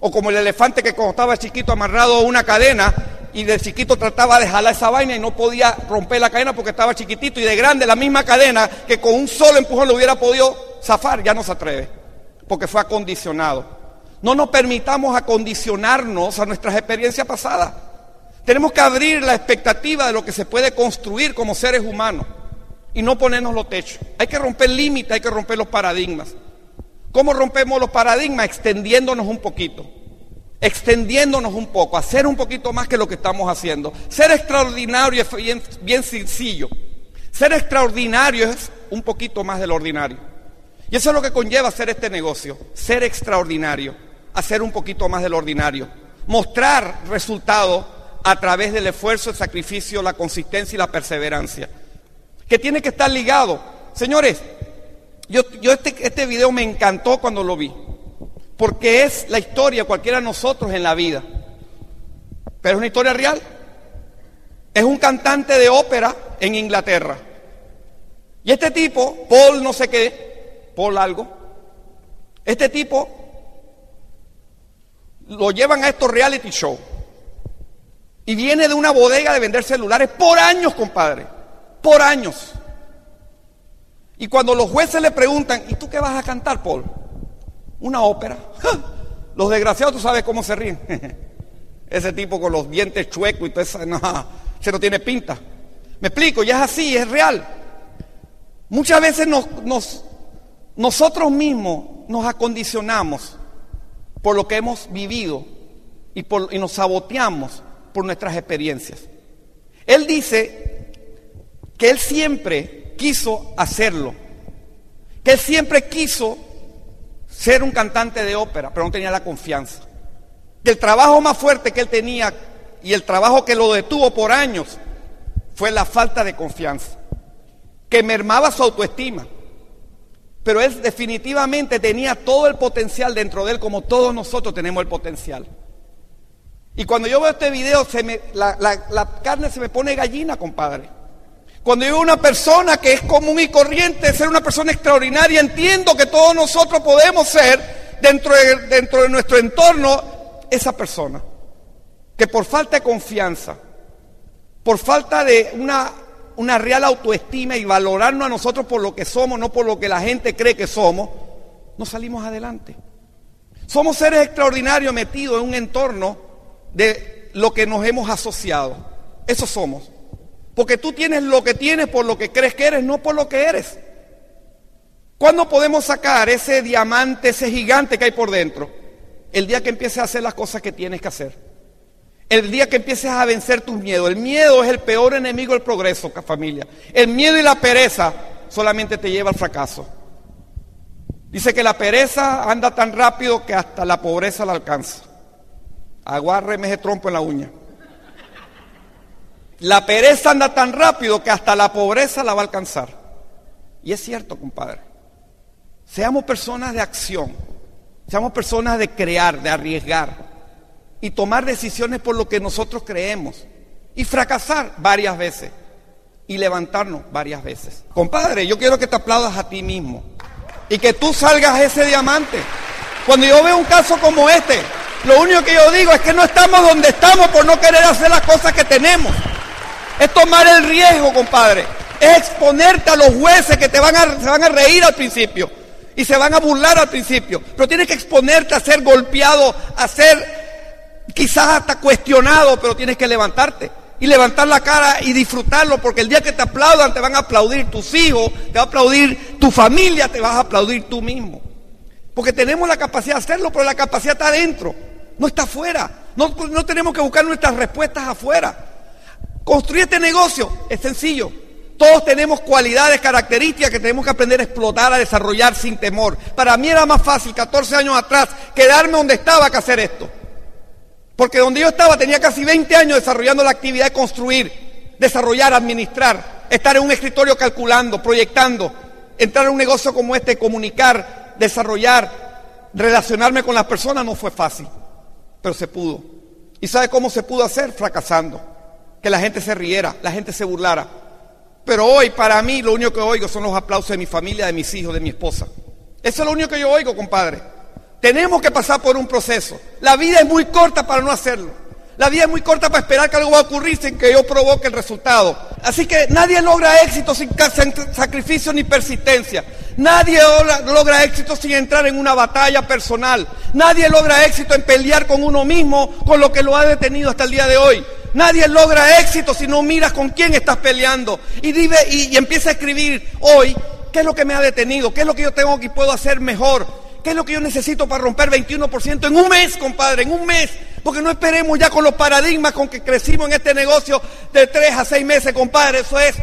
O como el elefante que cuando estaba chiquito amarrado a una cadena y de chiquito trataba de jalar esa vaina y no podía romper la cadena porque estaba chiquitito y de grande la misma cadena que con un solo empujón lo hubiera podido zafar, ya no se atreve porque fue acondicionado. No nos permitamos acondicionarnos a nuestras experiencias pasadas. Tenemos que abrir la expectativa de lo que se puede construir como seres humanos y no ponernos los techos. Hay que romper límites, hay que romper los paradigmas. ¿Cómo rompemos los paradigmas? Extendiéndonos un poquito, extendiéndonos un poco, hacer un poquito más que lo que estamos haciendo. Ser extraordinario es bien, sencillo. Ser extraordinario es un poquito más del ordinario. Y eso es lo que conlleva hacer este negocio, ser extraordinario, hacer un poquito más del ordinario, mostrar resultados a través del esfuerzo, el sacrificio, la consistencia y la perseverancia. Que tiene que estar ligado. Señores, Yo, yo este, este video me encantó cuando lo vi, porque es la historia cualquiera de nosotros en la vida. Pero es una historia real. Es un cantante de ópera en Inglaterra. Y este tipo, Paul no sé qué, Paul algo, este tipo lo llevan a estos reality shows. Y viene de una bodega de vender celulares por años, compadre. Por años. Y cuando los jueces le preguntan, ¿y tú qué vas a cantar, Paul? Una ópera. Los desgraciados, tú sabes cómo se ríen. Ese tipo con los dientes chuecos y todo eso, no, se no tiene pinta. Me explico, y es así, es real. Muchas veces nos, nos, nosotros mismos nos acondicionamos por lo que hemos vivido y, por, y nos saboteamos por nuestras experiencias. Él dice que él siempre quiso hacerlo, que él siempre quiso ser un cantante de ópera, pero no tenía la confianza. Que el trabajo más fuerte que él tenía y el trabajo que lo detuvo por años fue la falta de confianza, que mermaba su autoestima. Pero él definitivamente tenía todo el potencial dentro de él, como todos nosotros tenemos el potencial. Y cuando yo veo este video, se me, la, la, carne se me pone gallina, compadre. Cuando yo veo una persona que es común y corriente, ser una persona extraordinaria, entiendo que todos nosotros podemos ser, dentro de, nuestro entorno, esa persona. Que por falta de confianza, por falta de una, una real autoestima y valorarnos a nosotros por lo que somos, no por lo que la gente cree que somos, no salimos adelante. Somos seres extraordinarios metidos en un entorno de lo que nos hemos asociado. Eso somos. Porque tú tienes lo que tienes por lo que crees que eres, no por lo que eres. ¿Cuándo podemos sacar ese diamante, ese gigante que hay por dentro? El día que empieces a hacer las cosas que tienes que hacer. El día que empieces a vencer tus miedos. El miedo es el peor enemigo del progreso, familia. El miedo y la pereza solamente te lleva al fracaso. Dice que la pereza anda tan rápido que hasta la pobreza la alcanza. Aguárreme ese trompo en la uña. La pereza anda tan rápido que hasta la pobreza la va a alcanzar. Y es cierto, compadre. Seamos personas de acción. Seamos personas de crear, de arriesgar. Y tomar decisiones por lo que nosotros creemos. Y fracasar varias veces. Y levantarnos varias veces. Compadre, yo quiero que te aplaudas a ti mismo. Y que tú salgas ese diamante. Cuando yo veo un caso como este, lo único que yo digo es que no estamos donde estamos por no querer hacer las cosas que tenemos. Es tomar el riesgo, compadre. Es exponerte a los jueces que te van a, se van a reír al principio y se van a burlar al principio. Pero tienes que exponerte a ser golpeado, a ser quizás hasta cuestionado, pero tienes que levantarte y levantar la cara y disfrutarlo, porque el día que te aplaudan te van a aplaudir tus hijos, te va a aplaudir tu familia, te vas a aplaudir tú mismo. Porque tenemos la capacidad de hacerlo, pero la capacidad está adentro, no está afuera. No, no tenemos que buscar nuestras respuestas afuera. Construir este negocio es sencillo. Todos tenemos cualidades, características que tenemos que aprender a explotar, a desarrollar sin temor. Para mí era más fácil 14 años atrás quedarme donde estaba que hacer esto. Porque donde yo estaba tenía casi 20 años desarrollando la actividad de construir, desarrollar, administrar, estar en un escritorio calculando, proyectando, entrar en un negocio como este, comunicar, desarrollar, relacionarme con las personas no fue fácil, pero se pudo. ¿Y sabe cómo se pudo hacer? Fracasando. Que la gente se riera, la gente se burlara. Pero hoy para mí lo único que oigo son los aplausos de mi familia, de mis hijos, de mi esposa. Eso es lo único que yo oigo, compadre. Tenemos que pasar por un proceso. La vida es muy corta para no hacerlo. La vida es muy corta para esperar que algo va a ocurrir sin que yo provoque el resultado. Así que nadie logra éxito sin sacrificio ni persistencia. Nadie logra éxito sin entrar en una batalla personal. Nadie logra éxito en pelear con uno mismo con lo que lo ha detenido hasta el día de hoy. Nadie logra éxito si no miras con quién estás peleando. Y, vive, y, empieza a escribir hoy qué es lo que me ha detenido, qué es lo que yo tengo que puedo hacer mejor. ¿Qué es lo que yo necesito para romper 21% en un mes, compadre? En un mes. Porque no esperemos ya con los paradigmas con que crecimos en este negocio de 3 a 6 meses, compadre. Eso es,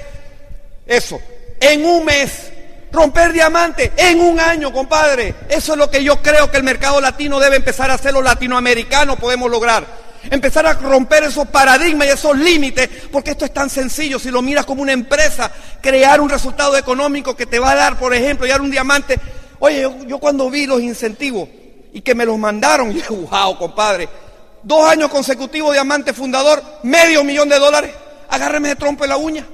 eso. En un mes. Romper diamante en un año, compadre. Eso es lo que yo creo que el mercado latino debe empezar a hacer. Los latinoamericanos podemos lograr. Empezar a romper esos paradigmas y esos límites, porque esto es tan sencillo. Si lo miras como una empresa crear un resultado económico que te va a dar, por ejemplo, dar un diamante. Oye, yo, cuando vi los incentivos y que me los mandaron, yo wow, compadre, dos años consecutivos diamante fundador, medio millón de dólares, agárreme de trompo en la uña.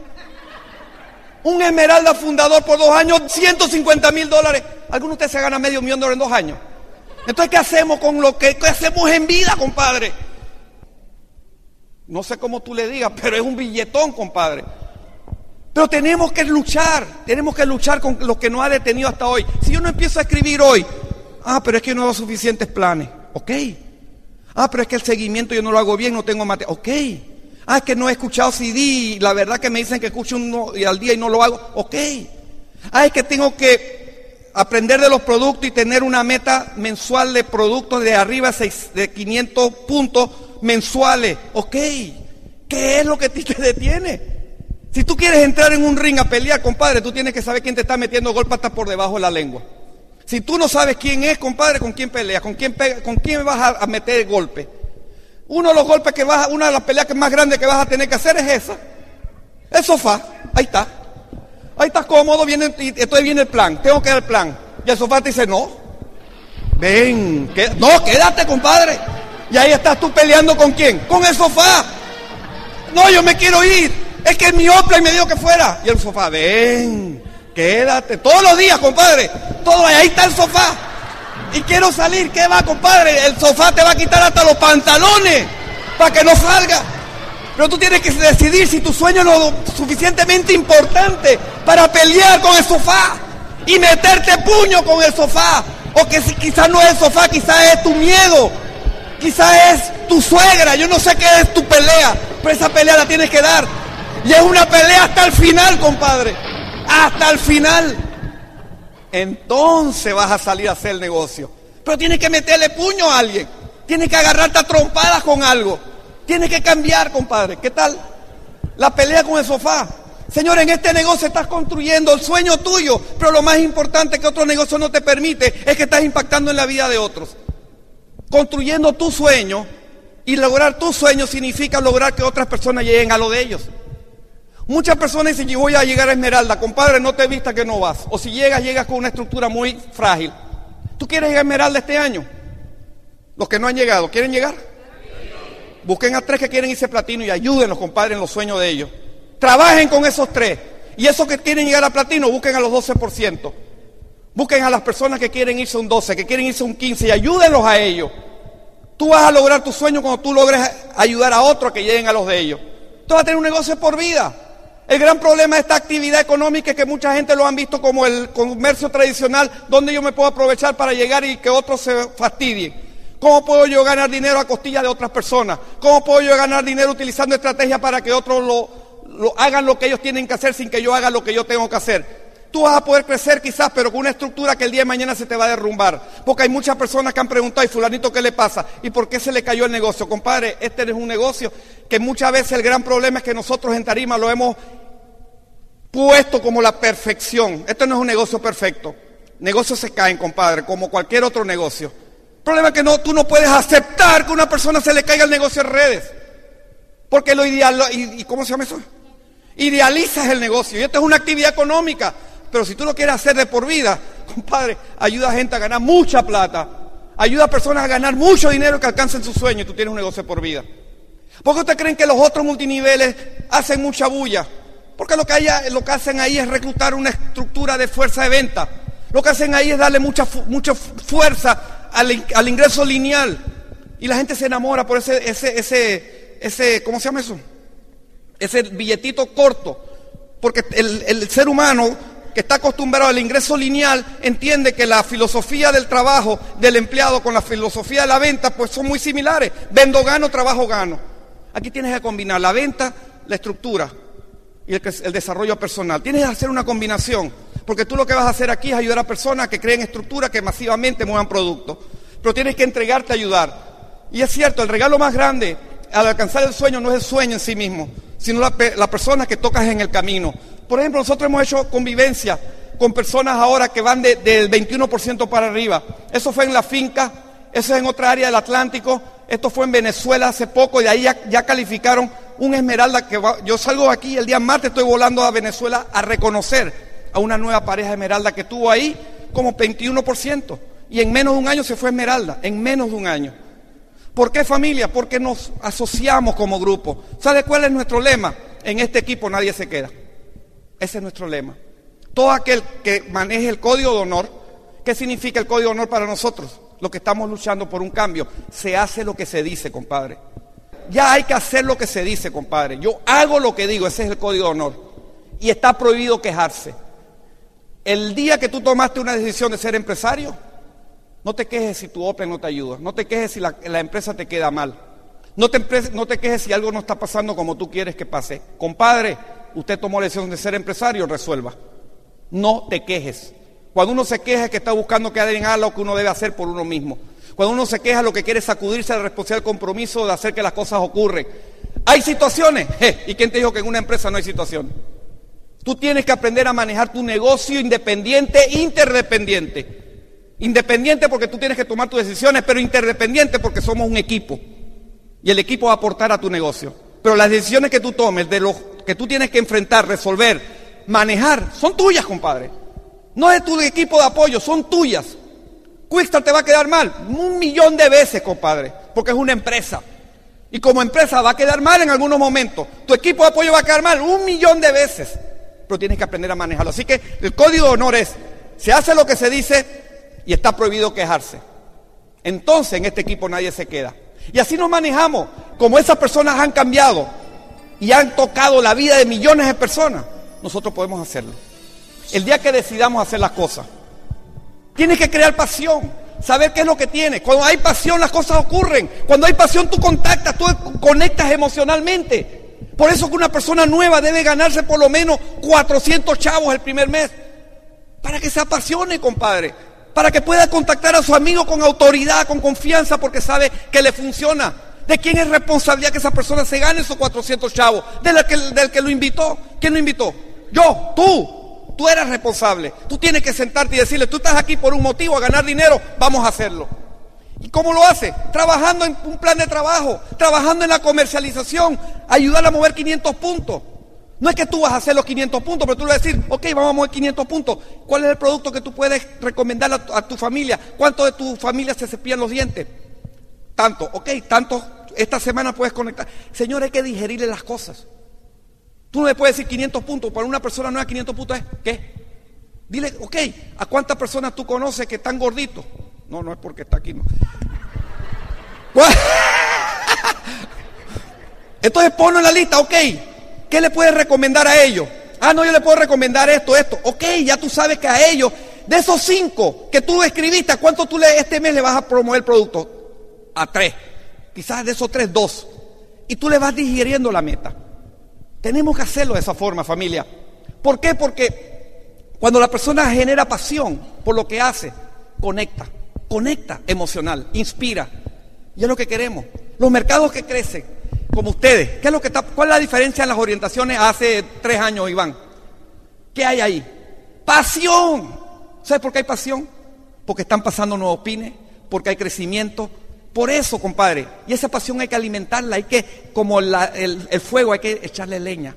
Un esmeralda fundador por dos años, 150 mil dólares. ¿Alguno de ustedes se gana medio millón de dólares en dos años? Entonces, ¿qué hacemos con lo que hacemos en vida, compadre? No sé cómo tú le digas, pero es un billetón, compadre. Pero tenemos que luchar, tenemos que luchar con lo que nos ha detenido hasta hoy. Si yo no empiezo a escribir hoy, ah, pero es que no hago suficientes planes, ok. Ah, pero es que el seguimiento yo no lo hago bien, no tengo materia, ok. Ah, es que no he escuchado CD, la verdad que me dicen que escucho uno al día y no lo hago, ok. Ah, es que tengo que aprender de los productos y tener una meta mensual de productos de arriba de 500 puntos mensuales, ok. ¿Qué es lo que te detiene? Si tú quieres entrar en un ring a pelear, compadre, tú tienes que saber quién te está metiendo golpe hasta por debajo de la lengua. Si tú no sabes quién es, compadre, con quién peleas, con quién, con quién vas a, meter el golpe. Uno de los golpes que vas, una de las peleas que más grandes que vas a tener que hacer es esa. El sofá, ahí está. Ahí estás cómodo, viene, y entonces viene el plan, tengo que dar el plan. Y el sofá te dice, no, ven, no, quédate, compadre. Y ahí estás tú peleando con quién, con el sofá. No, yo me quiero ir. Es que mi opla me dijo que fuera. Y el sofá, ven, quédate. Todos los días, compadre. Todo ahí está el sofá. Y quiero salir, ¿qué va, compadre? El sofá te va a quitar hasta los pantalones para que no salga. Pero tú tienes que decidir si tu sueño es lo suficientemente importante para pelear con el sofá y meterte puño con el sofá. O que si quizás no es el sofá, quizás es tu miedo. Quizás es tu suegra. Yo no sé qué es tu pelea, pero esa pelea la tienes que dar. Y es una pelea hasta el final, compadre. Hasta el final. Entonces vas a salir a hacer el negocio. Pero tienes que meterle puño a alguien. Tienes que agarrarte a trompadas con algo. Tienes que cambiar, compadre. ¿Qué tal? La pelea con el sofá. Señor, en este negocio estás construyendo el sueño tuyo, pero lo más importante que otro negocio no te permite es que estás impactando en la vida de otros. Construyendo tu sueño y lograr tu sueño significa lograr que otras personas lleguen a lo de ellos. Muchas personas dicen, yo voy a llegar a Esmeralda, compadre, no te vista que no vas. O si llegas, llegas con una estructura muy frágil. ¿Tú quieres llegar a Esmeralda este año? Los que no han llegado, ¿quieren llegar? Busquen a tres que quieren irse platino y ayúdenlos, compadre, en los sueños de ellos. Trabajen con esos tres. Y esos que quieren llegar a platino, busquen a los 12%. Busquen a las personas que quieren irse un 12, que quieren irse un 15 y ayúdenlos a ellos. Tú vas a lograr tu sueño cuando tú logres ayudar a otros que lleguen a los de ellos. Tú vas a tener un negocio por vida. El gran problema de esta actividad económica es que mucha gente lo han visto como el comercio tradicional, donde yo me puedo aprovechar para llegar y que otros se fastidien. ¿Cómo puedo yo ganar dinero a costilla de otras personas? ¿Cómo puedo yo ganar dinero utilizando estrategias para que otros lo, hagan lo que ellos tienen que hacer sin que yo haga lo que yo tengo que hacer? Tú vas a poder crecer quizás, pero con una estructura que el día de mañana se te va a derrumbar. Porque hay muchas personas que han preguntado, ¿y fulanito qué le pasa? ¿Y por qué se le cayó el negocio? Compadre, este es un negocio que muchas veces el gran problema es que nosotros en Tarima lo hemos puesto como la perfección. Esto no es un negocio perfecto. Negocios se caen, compadre, como cualquier otro negocio. El problema es que no, tú no puedes aceptar que a una persona se le caiga el negocio en redes. Porque lo ideal, y, ¿cómo se llama eso? Idealizas el negocio. Y esto es una actividad económica. Pero si tú lo quieres hacer de por vida, compadre, ayuda a gente a ganar mucha plata. Ayuda a personas a ganar mucho dinero que alcancen su sueño y tú tienes un negocio por vida. ¿Por qué ustedes creen que los otros multiniveles hacen mucha bulla? Porque lo que, lo que hacen ahí es reclutar una estructura de fuerza de venta. Lo que hacen ahí es darle mucha, mucha fuerza al, ingreso lineal. Y la gente se enamora por ese, ese, ese, ese, ¿cómo se llama eso? Ese billetito corto. Porque el, el ser humano que está acostumbrado al ingreso lineal entiende que la filosofía del trabajo del empleado con la filosofía de la venta pues son muy similares. Vendo, gano, trabajo, gano. Aquí tienes que combinar la venta, la estructura y el, desarrollo personal. Tienes que hacer una combinación, porque tú lo que vas a hacer aquí es ayudar a personas que creen estructuras que masivamente muevan productos, pero tienes que entregarte a ayudar. Y es cierto, el regalo más grande al alcanzar el sueño no es el sueño en sí mismo, sino la, la persona que tocas en el camino. Por ejemplo, nosotros hemos hecho convivencia con personas ahora que van del 21% para arriba. Eso fue en la finca, eso es en otra área del Atlántico, esto fue en Venezuela hace poco y ahí ya, calificaron un esmeralda que va, yo salgo aquí el día martes, estoy volando a Venezuela a reconocer a una nueva pareja esmeralda que tuvo ahí como 21%. Y en menos de un año se fue esmeralda, en menos de un año. ¿Por qué familia? Porque nos asociamos como grupo. ¿Sabe cuál es nuestro lema? En este equipo nadie se queda. Ese es nuestro lema. Todo aquel que maneje el código de honor, ¿qué significa el código de honor para nosotros? Lo que estamos luchando por un cambio. Se hace lo que se dice, compadre. Ya hay que hacer lo que se dice, compadre. Yo hago lo que digo, ese es el código de honor. Y está prohibido quejarse. El día que tú tomaste una decisión de ser empresario, no te quejes si tu Open no te ayuda. No te quejes si la, la empresa te queda mal. No te, no te, quejes si algo no está pasando como tú quieres que pase. Compadre, usted tomó la decisión de ser empresario, resuelva. No te quejes. Cuando uno se queja es que está buscando que alguien haga lo que uno debe hacer por uno mismo. Cuando uno se queja lo que quiere es sacudirse al responsable compromiso de hacer que las cosas ocurren. ¿Hay situaciones? ¿Y quién te dijo que en una empresa no hay situación? Tú tienes que aprender a manejar tu negocio independiente, interdependiente. Independiente porque tú tienes que tomar tus decisiones, pero interdependiente porque somos un equipo. Y el equipo va a aportar a tu negocio. Pero las decisiones que tú tomes, de lo que tú tienes que enfrentar, resolver, manejar, son tuyas, compadre. No es tu equipo de apoyo, son tuyas. Quickstar te va a quedar mal un millón de veces, compadre, porque es una empresa. Y como empresa va a quedar mal en algunos momentos. Tu equipo de apoyo va a quedar mal un millón de veces. Pero tienes que aprender a manejarlo. Así que el código de honor es, se hace lo que se dice, y está prohibido quejarse. Entonces en este equipo nadie se queda. Y así nos manejamos. Como esas personas han cambiado y han tocado la vida de millones de personas, nosotros podemos hacerlo. El día que decidamos hacer las cosas, tienes que crear pasión, saber qué es lo que tienes. Cuando hay pasión las cosas ocurren. Cuando hay pasión tú contactas, tú conectas emocionalmente. Por eso que una persona nueva debe ganarse por lo menos 400 chavos el primer mes. Para que se apasione, compadre para que pueda contactar a su amigo con autoridad, con confianza, porque sabe que le funciona. ¿De quién es responsabilidad que esa persona se gane esos 400 chavos? ¿Del que, del que lo invitó? ¿Quién lo invitó? Yo, tú. Tú eres responsable. Tú tienes que sentarte y decirle, tú estás aquí por un motivo, a ganar dinero, vamos a hacerlo. ¿Y cómo lo hace? Trabajando en un plan de trabajo, trabajando en la comercialización, ayudar a mover 500 puntos. No es que tú vas a hacer los 500 puntos, pero tú le vas a decir, ok, vamos a mover 500 puntos. ¿Cuál es el producto que tú puedes recomendar a tu, familia? ¿Cuánto de tu familia se cepillan los dientes? Tanto, ok, tanto. Esta semana puedes conectar. Señor, hay que digerirle las cosas. Tú no le puedes decir 500 puntos. Para una persona es 500 puntos, ¿es qué? Dile, ok, ¿a cuántas personas tú conoces que están gorditos? No, no es porque está aquí, no. Entonces ponlo en la lista, ok. ¿Qué le puedes recomendar a ellos? Ah, no, yo le puedo recomendar esto, esto. Ok, ya tú sabes que a ellos, de esos cinco que tú escribiste, ¿a cuánto tú le, este mes le vas a promover el producto? A tres. Quizás de esos tres, dos. Y tú le vas digiriendo la meta. Tenemos que hacerlo de esa forma, familia. ¿Por qué? Porque cuando la persona genera pasión por lo que hace, conecta, conecta emocional, inspira. Y es lo que queremos. Los mercados que crecen, como ustedes. ¿Qué es lo que está, ¿Cuál es la diferencia en las orientaciones hace tres años, Iván? ¿Qué hay ahí? Pasión. ¿Sabes por qué hay pasión? Porque están pasando nuevos pines, porque hay crecimiento. Por eso, compadre. Y esa pasión hay que alimentarla, hay que, como el, el, fuego, hay que echarle leña.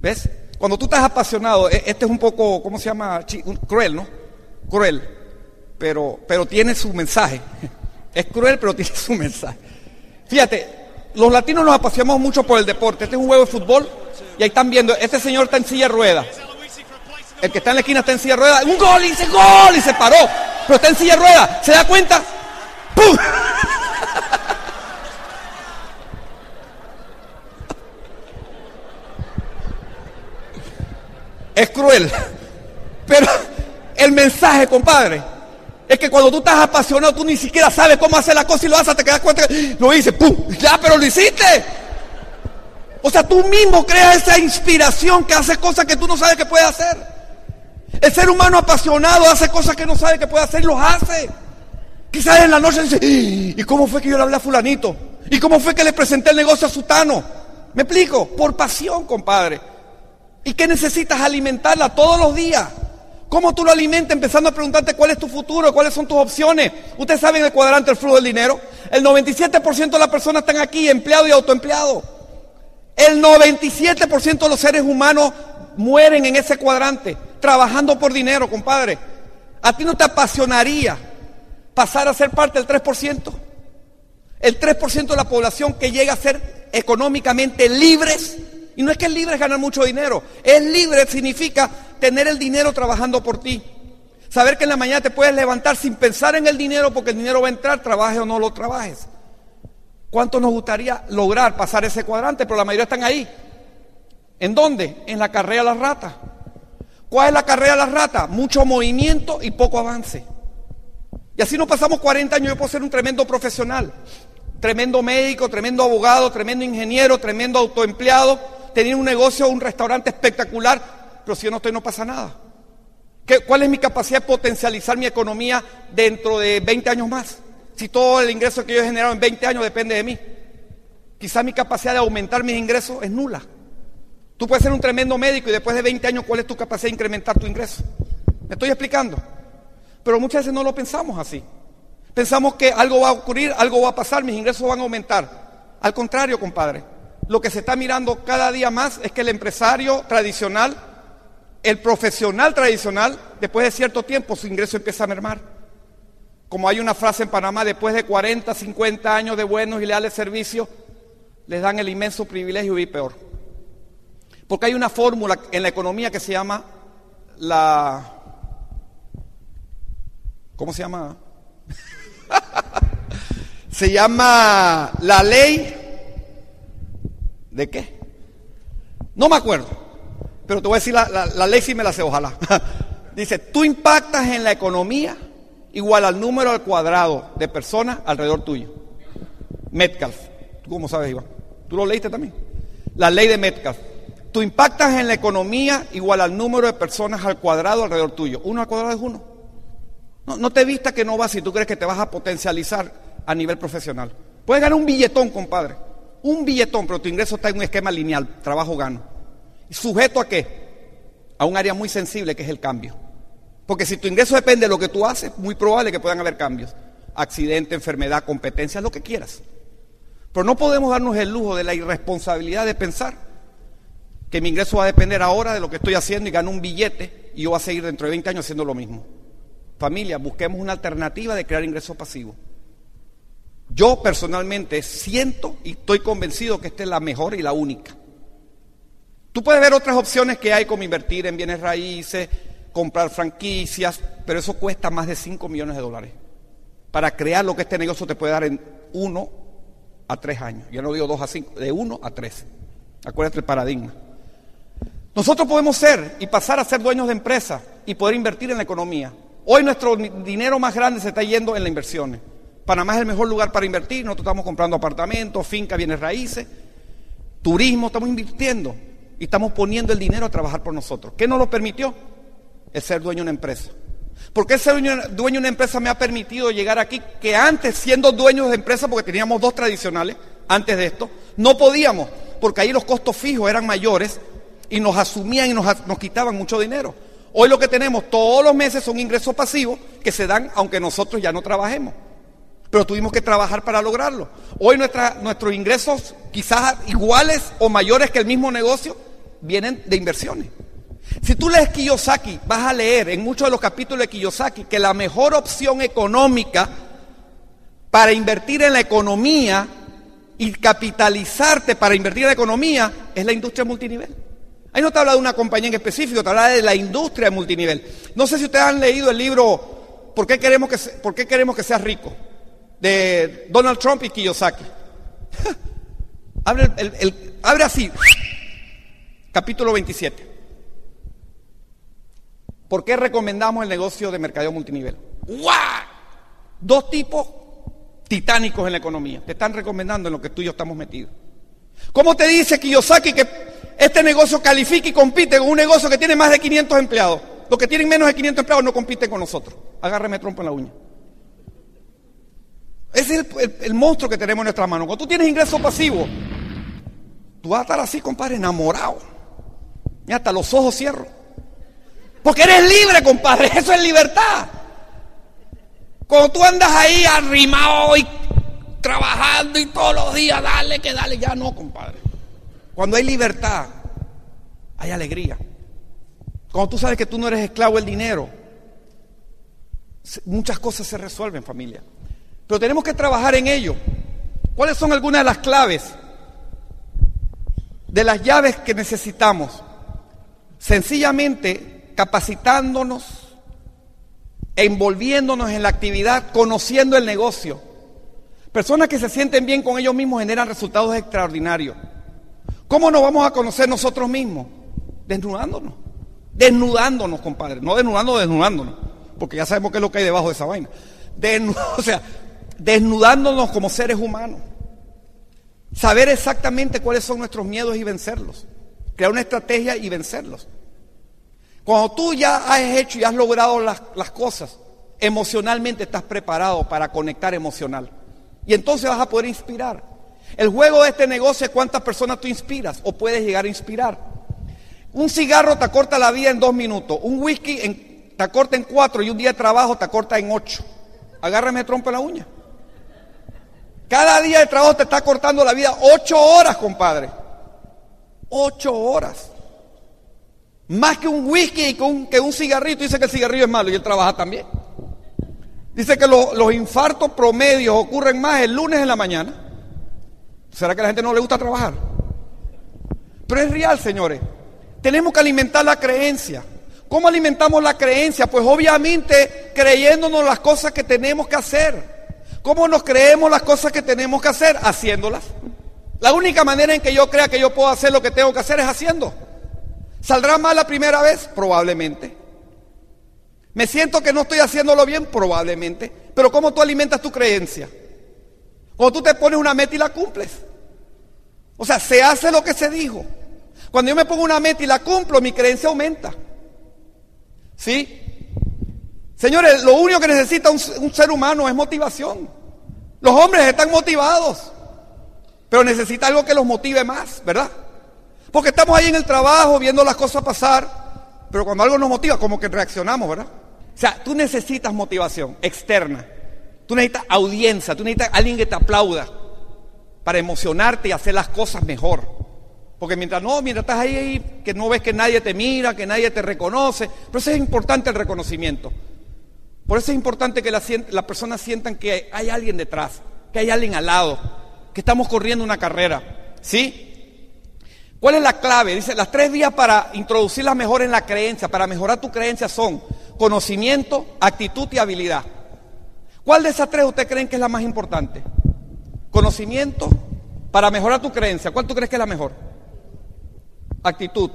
¿Ves? Cuando tú estás apasionado, e, este es un poco, ¿cómo se llama? Cruel, ¿no? Cruel. Pero, pero tiene su mensaje. Es cruel, pero tiene su mensaje. Fíjate, los latinos nos apasionamos mucho por el deporte. Este es un juego de fútbol y ahí están viendo, este señor está en silla de ruedas. El que está en la esquina está en silla de ruedas. Un gol y dice gol y se paró. Pero está en silla de. ¿Se da cuenta? Es cruel. Pero el mensaje, compadre, es que cuando tú estás apasionado, tú ni siquiera sabes cómo hacer la cosa y lo haces, te quedas cuenta que lo hice, ¡pum! Ya, pero lo hiciste. O sea, tú mismo creas esa inspiración que hace cosas que tú no sabes que puede hacer. El ser humano apasionado hace cosas que no sabe que puede hacer y los hace. Quizás en la noche dice, ¿y cómo fue que yo le hablé a fulanito? ¿Y cómo fue que le presenté el negocio a sutano? ¿Me explico? Por pasión, compadre. ¿Y qué necesitas alimentarla todos los días? ¿Cómo tú lo alimentas? Empezando a preguntarte cuál es tu futuro, cuáles son tus opciones. Ustedes saben el cuadrante del flujo del dinero. El 97% de las personas están aquí, empleado y autoempleado. El 97% de los seres humanos mueren en ese cuadrante, trabajando por dinero, compadre. ¿A ti no te apasionaría pasar a ser parte del 3%? El 3% de la población que llega a ser económicamente libres. Y no es que el libre es ganar mucho dinero. Es libre significa tener el dinero trabajando por ti. Saber que en la mañana te puedes levantar sin pensar en el dinero porque el dinero va a entrar, trabajes o no lo trabajes. ¿Cuánto nos gustaría lograr pasar ese cuadrante? Pero la mayoría están ahí. ¿En dónde? En la carrera de las ratas. ¿Cuál es la carrera de las ratas? Mucho movimiento y poco avance. Y así nos pasamos 40 años. Yo puedo ser un tremendo profesional, tremendo médico, tremendo abogado, tremendo ingeniero, tremendo autoempleado, tener un negocio, un restaurante espectacular, pero si yo no estoy no pasa nada. ¿Qué, ¿Cuál es mi capacidad de potencializar mi economía dentro de 20 años más? Si todo el ingreso que yo he generado en 20 años depende de mí. Quizás mi capacidad de aumentar mis ingresos es nula. Tú puedes ser un tremendo médico y después de 20 años, ¿cuál es tu capacidad de incrementar tu ingreso? ¿Me estoy explicando? Pero muchas veces no lo pensamos así. Pensamos que algo va a ocurrir, algo va a pasar, mis ingresos van a aumentar. Al contrario, compadre, lo que se está mirando cada día más es que el empresario tradicional, el profesional tradicional, después de cierto tiempo su ingreso empieza a mermar. Como hay una frase en Panamá, después de 40, 50 años de buenos y leales servicios, les dan el inmenso privilegio vivir peor. Porque hay una fórmula en la economía que se llama la... ¿Cómo se llama? se llama la ley de qué? No me acuerdo, pero te voy a decir la, ley si me la sé, ojalá. Dice, tú impactas en la economía igual al número al cuadrado de personas alrededor tuyo. Metcalf. ¿Tú cómo sabes, Iván? ¿Tú lo leíste también? La ley de Metcalf. Tú impactas en la economía igual al número de personas al cuadrado alrededor tuyo. Uno al cuadrado es uno. No, te vistas que no vas si tú crees que te vas a potencializar a nivel profesional. Puedes ganar un billetón, compadre. Un billetón, pero tu ingreso está en un esquema lineal. Trabajo gano. ¿Sujeto a qué? A un área muy sensible que es el cambio. Porque si tu ingreso depende de lo que tú haces, muy probable que puedan haber cambios. Accidente, enfermedad, competencia, lo que quieras. Pero no podemos darnos el lujo de la irresponsabilidad de pensar que mi ingreso va a depender ahora de lo que estoy haciendo y gano un billete y yo voy a seguir dentro de 20 años haciendo lo mismo. Familia, busquemos una alternativa de crear ingresos pasivos. Yo personalmente siento y estoy convencido que esta es la mejor y la única. Tú puedes ver otras opciones que hay como invertir en bienes raíces, comprar franquicias, pero eso cuesta más de 5 millones de dólares. Para crear lo que este negocio te puede dar en 1 a 3 años. Yo no digo 2 a 5, de 1 a 3. Acuérdate el paradigma. Nosotros podemos ser y pasar a ser dueños de empresas y poder invertir en la economía. Hoy nuestro dinero más grande se está yendo en las inversiones. Panamá es el mejor lugar para invertir. Nosotros estamos comprando apartamentos, fincas, bienes raíces, turismo, estamos invirtiendo y estamos poniendo el dinero a trabajar por nosotros. ¿Qué nos lo permitió? El ser dueño de una empresa. ¿Por qué ser dueño, de una empresa me ha permitido llegar aquí? Que antes, siendo dueños de empresa, porque teníamos dos tradicionales, antes de esto, no podíamos, porque ahí los costos fijos eran mayores y nos asumían y nos, quitaban mucho dinero. Hoy lo que tenemos todos los meses son ingresos pasivos que se dan aunque nosotros ya no trabajemos. Pero tuvimos que trabajar para lograrlo. Hoy nuestros ingresos, quizás iguales o mayores que el mismo negocio, vienen de inversiones. Si tú lees Kiyosaki, vas a leer en muchos de los capítulos de Kiyosaki que la mejor opción económica para invertir en la economía y capitalizarte para invertir en la economía es la industria multinivel. Ahí no te habla de una compañía en específico, te habla de la industria de multinivel. No sé si ustedes han leído el libro ¿Por qué queremos que, por qué queremos que seas rico? de Donald Trump y Kiyosaki. abre, abre así, capítulo 27. ¿Por qué recomendamos el negocio de mercadeo multinivel? ¡Guau! Dos tipos titánicos en la economía. Te están recomendando en lo que tú y yo estamos metidos. ¿Cómo te dice Kiyosaki que este negocio califica y compite con un negocio que tiene más de 500 empleados. Los que tienen menos de 500 empleados no compiten con nosotros. Agárreme trompo en la uña. Ese es el, monstruo que tenemos en nuestra mano. Cuando tú tienes ingreso pasivo, tú vas a estar así, compadre, enamorado. Y hasta los ojos cierro. Porque eres libre, compadre. Eso es libertad. Cuando tú andas ahí arrimado y trabajando y todos los días, dale que dale, ya no, compadre. Cuando hay libertad, hay alegría. Cuando tú sabes que tú no eres esclavo del dinero, muchas cosas se resuelven, familia. Pero tenemos que trabajar en ello. ¿Cuáles son algunas de las claves de las llaves que necesitamos? Sencillamente capacitándonos, envolviéndonos en la actividad, conociendo el negocio. Personas que se sienten bien con ellos mismos generan resultados extraordinarios. ¿Cómo nos vamos a conocer nosotros mismos? Desnudándonos. Desnudándonos, compadre. No desnudándonos, desnudándonos. Porque ya sabemos qué es lo que hay debajo de esa vaina. O sea, desnudándonos como seres humanos. Saber exactamente cuáles son nuestros miedos y vencerlos. Crear una estrategia y vencerlos. Cuando tú ya has hecho y has logrado las, las cosas, emocionalmente estás preparado para conectar emocional. Y entonces vas a poder inspirar. El juego de este negocio es cuántas personas tú inspiras o puedes llegar a inspirar. Un cigarro te acorta la vida en dos minutos. Un whisky te acorta en cuatro y un día de trabajo te acorta en ocho. Agárrame trompa la uña. Cada día de trabajo te está cortando la vida ocho horas, compadre. Ocho horas. Más que un whisky y que un, que cigarrito. Dice que el cigarrillo es malo y él trabaja también. Dice que lo- los infartos promedios ocurren más el lunes en la mañana. ¿Será que a la gente no le gusta trabajar? Pero es real, señores. Tenemos que alimentar la creencia. ¿Cómo alimentamos la creencia? Pues obviamente creyéndonos las cosas que tenemos que hacer. ¿Cómo nos creemos las cosas que tenemos que hacer? Haciéndolas. La única manera en que yo crea que yo puedo hacer lo que tengo que hacer es haciendo. ¿Saldrá mal la primera vez? Probablemente. ¿Me siento que no estoy haciéndolo bien? Probablemente. Pero ¿cómo tú alimentas tu creencia? Cuando tú te pones una meta y la cumples. O sea, se hace lo que se dijo. Cuando yo me pongo una meta y la cumplo, mi creencia aumenta. ¿Sí? Señores, lo único que necesita un, un ser humano es motivación. Los hombres están motivados, pero necesita algo que los motive más, ¿verdad? Porque estamos ahí en el trabajo viendo las cosas pasar, pero cuando algo nos motiva, como que reaccionamos, ¿verdad? O sea, tú necesitas motivación externa. Tú necesitas audiencia, tú necesitas alguien que te aplauda para emocionarte y hacer las cosas mejor. Porque mientras no, mientras estás ahí, que no ves que nadie te mira, que nadie te reconoce, pero eso es importante el reconocimiento. Por eso es importante que las personas sientan que hay alguien detrás, que hay alguien al lado, que estamos corriendo una carrera. ¿Sí? ¿Cuál es la clave? Dice, las tres vías para introducirlas mejor en la creencia, para mejorar tu creencia son conocimiento, actitud y habilidad. ¿Cuál de esas tres usted creen que es la más importante? Conocimiento para mejorar tu creencia. ¿Cuál tú crees que es la mejor? Actitud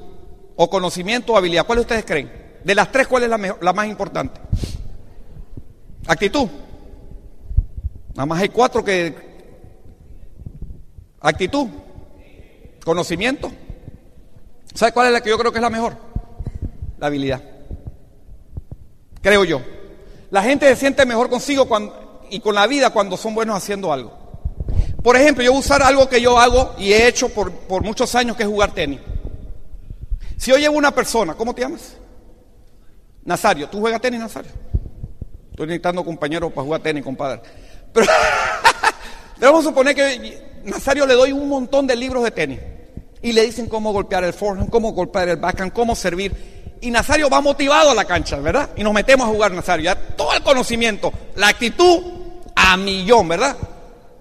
o conocimiento o habilidad. ¿Cuál ustedes creen? De las tres, ¿cuál es la, mejor- la más importante? Actitud. Nada más hay cuatro que... Actitud. Conocimiento. ¿Sabe cuál es la que yo creo que es la mejor? La habilidad. Creo yo. La gente se siente mejor consigo y con la vida cuando son buenos haciendo algo. Por ejemplo, yo voy a usar algo que yo hago y he hecho por, muchos años, que es jugar tenis. Si yo llevo una persona, ¿cómo te llamas? Nazario. ¿Tú juegas tenis, Nazario? Estoy necesitando compañeros para jugar tenis, compadre. Pero, pero vamos a suponer que Nazario le doy un montón de libros de tenis. Y le dicen cómo golpear el forehand, cómo golpear el backhand, cómo servir. Y Nazario va motivado a la cancha, ¿verdad? Y nos metemos a jugar, Nazario. Ya todo el conocimiento, la actitud a millón, ¿verdad?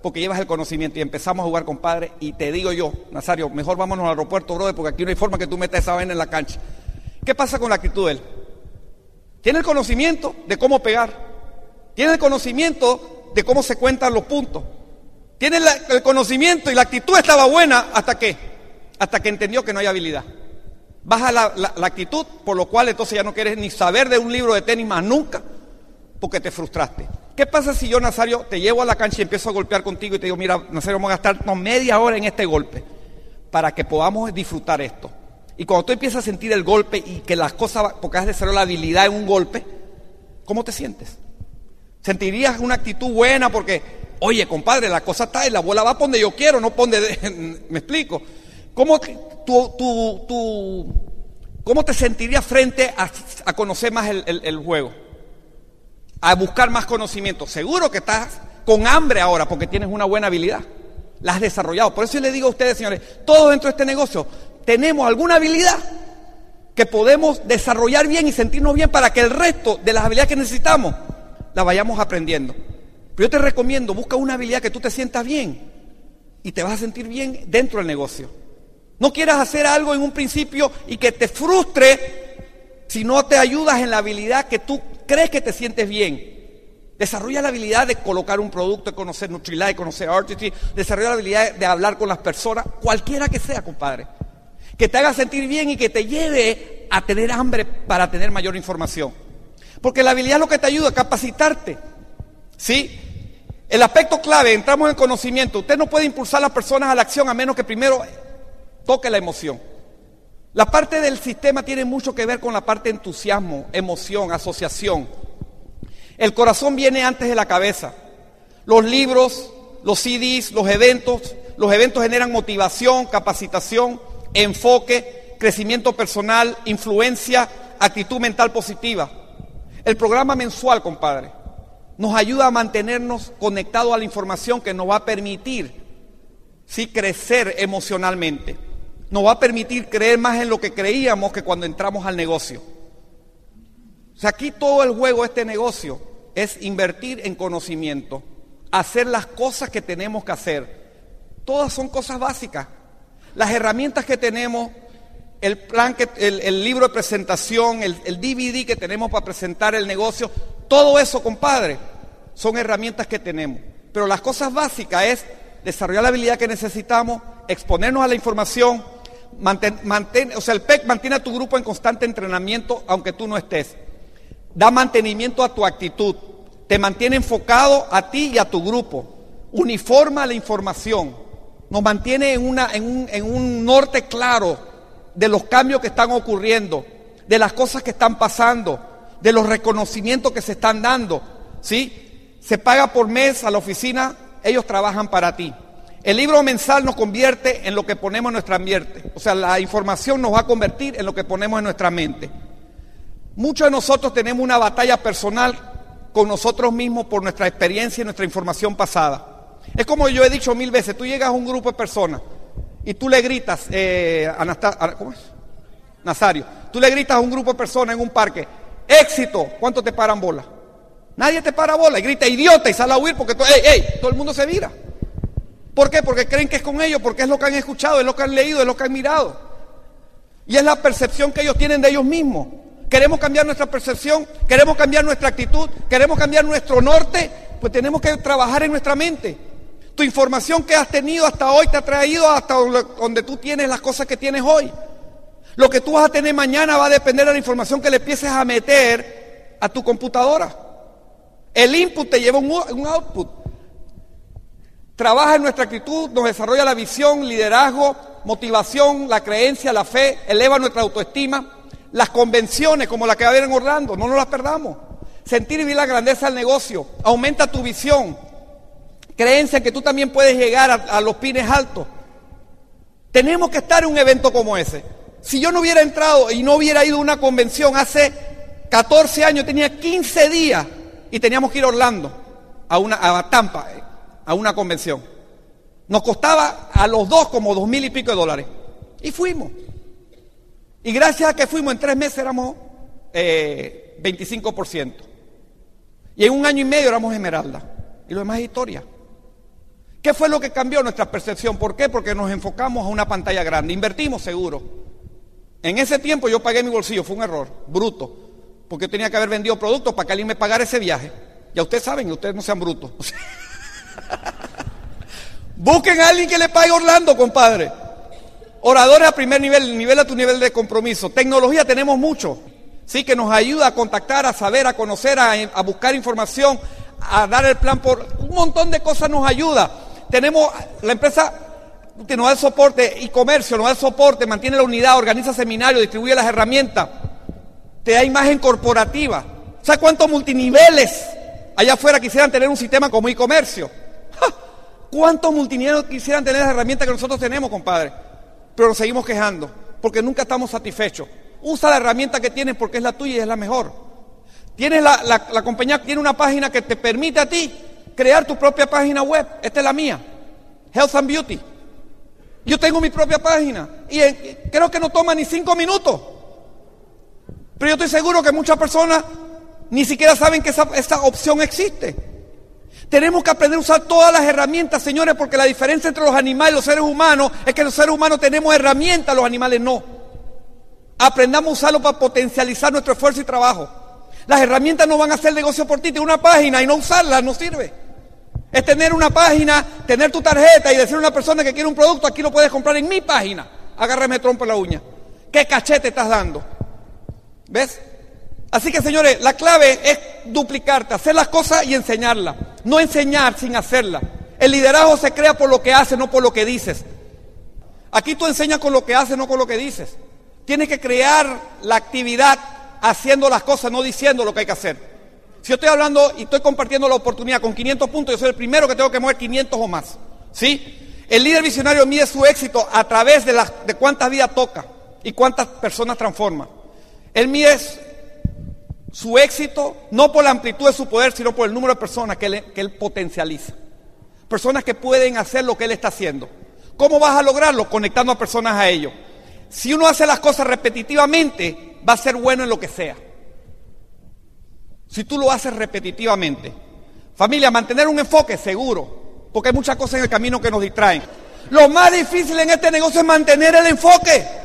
Porque llevas el conocimiento y empezamos a jugar, compadre. Y te digo yo, Nazario, mejor vámonos al aeropuerto, brother, porque aquí no hay forma que tú metas esa vaina en la cancha. ¿Qué pasa con la actitud de él? Tiene el conocimiento de cómo pegar. Tiene el conocimiento de cómo se cuentan los puntos. Tiene el conocimiento y la actitud estaba buena hasta que, hasta que entendió que no hay habilidad. Baja la, la- actitud, por lo cual entonces ya no quieres ni saber de un libro de tenis más nunca, porque te frustraste. ¿Qué pasa si yo, Nazario, te llevo a la cancha y empiezo a golpear contigo y te digo, mira, Nazario, vamos a gastarnos media hora en este golpe para que podamos disfrutar esto? Y cuando tú empiezas a sentir el golpe y que las cosas, porque has desarrollado la habilidad en un golpe, ¿cómo te sientes? ¿Sentirías una actitud buena porque, oye, compadre, la cosa está y la bola va donde yo quiero, no por donde... ¿Me explico? ¿Cómo, te- tú, tú- tú- ¿Cómo te sentirías frente a, conocer más el, el- el juego? A buscar más conocimiento. Seguro que estás con hambre ahora porque tienes una buena habilidad. La has desarrollado. Por eso yo le digo a ustedes, señores, todos dentro de este negocio tenemos alguna habilidad que podemos desarrollar bien y sentirnos bien para que el resto de las habilidades que necesitamos las vayamos aprendiendo. Pero yo te recomiendo, busca una habilidad que tú te sientas bien y te vas a sentir bien dentro del negocio. No quieras hacer algo en un principio y que te frustre si no te ayudas en la habilidad que tú crees que te sientes bien. Desarrolla la habilidad de colocar un producto, conocer Nutrilite, conocer Artistry, desarrolla la habilidad de hablar con las personas, cualquiera que sea, compadre. Que te haga sentir bien y que te lleve a tener hambre para tener mayor información. Porque la habilidad es lo que te ayuda a capacitarte. ¿Sí? El aspecto clave, entramos en conocimiento. Usted no puede impulsar a las personas a la acción a menos que primero toque la emoción. La parte del sistema tiene mucho que ver con la parte de entusiasmo, emoción, asociación. El corazón viene antes de la cabeza. Los libros, los CDs, los eventos, los eventos generan motivación, capacitación, enfoque, crecimiento personal, influencia, actitud mental positiva. El programa mensual, compadre, nos ayuda a mantenernos conectados a la información que nos va a permitir sí, crecer emocionalmente. Nos va a permitir creer más en lo que creíamos que cuando entramos al negocio. O sea, aquí todo el juego de este negocio es invertir en conocimiento, hacer las cosas que tenemos que hacer. Todas son cosas básicas. Las herramientas que tenemos, el plan, que, el, libro de presentación, el, el DVD que tenemos para presentar el negocio, todo eso, compadre, son herramientas que tenemos. Pero las cosas básicas es desarrollar la habilidad que necesitamos, exponernos a la información, o sea, el PEC mantiene a tu grupo en constante entrenamiento aunque tú no estés. Da mantenimiento a tu actitud, te mantiene enfocado a ti y a tu grupo, uniforma la información, nos mantiene en, un, en un norte claro de los cambios que están ocurriendo, de las cosas que están pasando, de los reconocimientos que se están dando. ¿sí? Se paga por mes a la oficina, ellos trabajan para ti. El libro mensal nos convierte en lo que ponemos en nuestra ambiente. O sea, la información nos va a convertir en lo que ponemos en nuestra mente. Muchos de nosotros tenemos una batalla personal con nosotros mismos por nuestra experiencia y nuestra información pasada. Es como yo he dicho mil veces, tú llegas a un grupo de personas y tú le gritas, eh, ¿cómo es? Nazario, tú le gritas a un grupo de personas en un parque, éxito, ¿cuánto te paran bola? Nadie te para bola y grita idiota y sale a huir porque todo, todo el mundo se vira. ¿Por qué? Porque creen que es con ellos, porque es lo que han escuchado, es lo que han leído, es lo que han mirado. Y es la percepción que ellos tienen de ellos mismos. Queremos cambiar nuestra percepción, queremos cambiar nuestra actitud, queremos cambiar nuestro norte, pues tenemos que trabajar en nuestra mente. Tu información que has tenido hasta hoy te ha traído hasta donde tú tienes las cosas que tienes hoy. Lo que tú vas a tener mañana va a depender de la información que le empieces a meter a tu computadora. El input te lleva un, output. Trabaja en nuestra actitud, nos desarrolla la visión, liderazgo, motivación, la creencia, la fe, eleva nuestra autoestima. Las convenciones como la que va a haber en Orlando, no nos las perdamos. Sentir y vivir la grandeza del negocio, aumenta tu visión. Creencia que tú también puedes llegar a, a los pines altos. Tenemos que estar en un evento como ese. Si yo no hubiera entrado y no hubiera ido a una convención hace 14 años, tenía 15 días y teníamos que ir a Orlando, a, una, a Tampa, a una convención. Nos costaba a los dos como dos mil y pico de dólares. Y fuimos. Y gracias a que fuimos en tres meses éramos eh, 25%. Y en un año y medio éramos Esmeralda. Y lo demás es historia. ¿Qué fue lo que cambió nuestra percepción? ¿Por qué? Porque nos enfocamos a una pantalla grande. Invertimos seguro. En ese tiempo yo pagué mi bolsillo, fue un error, bruto. Porque tenía que haber vendido productos para que alguien me pagara ese viaje. Ya ustedes saben, ustedes no sean brutos. Busquen a alguien que le pague Orlando, compadre. Oradores a primer nivel, nivel a tu nivel de compromiso. Tecnología tenemos mucho. Sí, que nos ayuda a contactar, a saber, a conocer, a, buscar información, a dar el plan por un montón de cosas nos ayuda. Tenemos la empresa que nos da el soporte y comercio, nos da el soporte, mantiene la unidad, organiza seminarios, distribuye las herramientas, te da imagen corporativa. ¿Sabes cuántos multiniveles allá afuera quisieran tener un sistema como e-comercio? ¿Cuántos multiniveles quisieran tener las herramientas que nosotros tenemos, compadre? Pero nos seguimos quejando, porque nunca estamos satisfechos. Usa la herramienta que tienes porque es la tuya y es la mejor. Tienes la, la, la compañía tiene una página que te permite a ti crear tu propia página web. Esta es la mía. Health and Beauty. Yo tengo mi propia página y eh, creo que no toma ni cinco minutos. Pero yo estoy seguro que muchas personas ni siquiera saben que esa opción existe. Tenemos que aprender a usar todas las herramientas, señores, porque la diferencia entre los animales y los seres humanos es que los seres humanos tenemos herramientas, los animales no. Aprendamos a usarlo para potencializar nuestro esfuerzo y trabajo. Las herramientas no van a hacer negocio por ti, Tienes una página y no usarla no sirve. Es tener una página, tener tu tarjeta y decirle a una persona que quiere un producto, aquí lo puedes comprar en mi página. Agárrame trompo en la uña. ¿Qué cachete estás dando? ¿Ves? Así que señores, la clave es duplicarte, hacer las cosas y enseñarlas. No enseñar sin hacerlas. El liderazgo se crea por lo que haces, no por lo que dices. Aquí tú enseñas con lo que haces, no con lo que dices. Tienes que crear la actividad haciendo las cosas, no diciendo lo que hay que hacer. Si yo estoy hablando y estoy compartiendo la oportunidad con 500 puntos, yo soy el primero que tengo que mover 500 o más. ¿Sí? El líder visionario mide su éxito a través de, las, de cuántas vidas toca y cuántas personas transforma. Él mide su éxito no por la amplitud de su poder, sino por el número de personas que él, potencializa. Personas que pueden hacer lo que él está haciendo. ¿Cómo vas a lograrlo? Conectando a personas a ello. Si uno hace las cosas repetitivamente, va a ser bueno en lo que sea. Si tú lo haces repetitivamente. Familia, mantener un enfoque seguro, porque hay muchas cosas en el camino que nos distraen. Lo más difícil en este negocio es mantener el enfoque.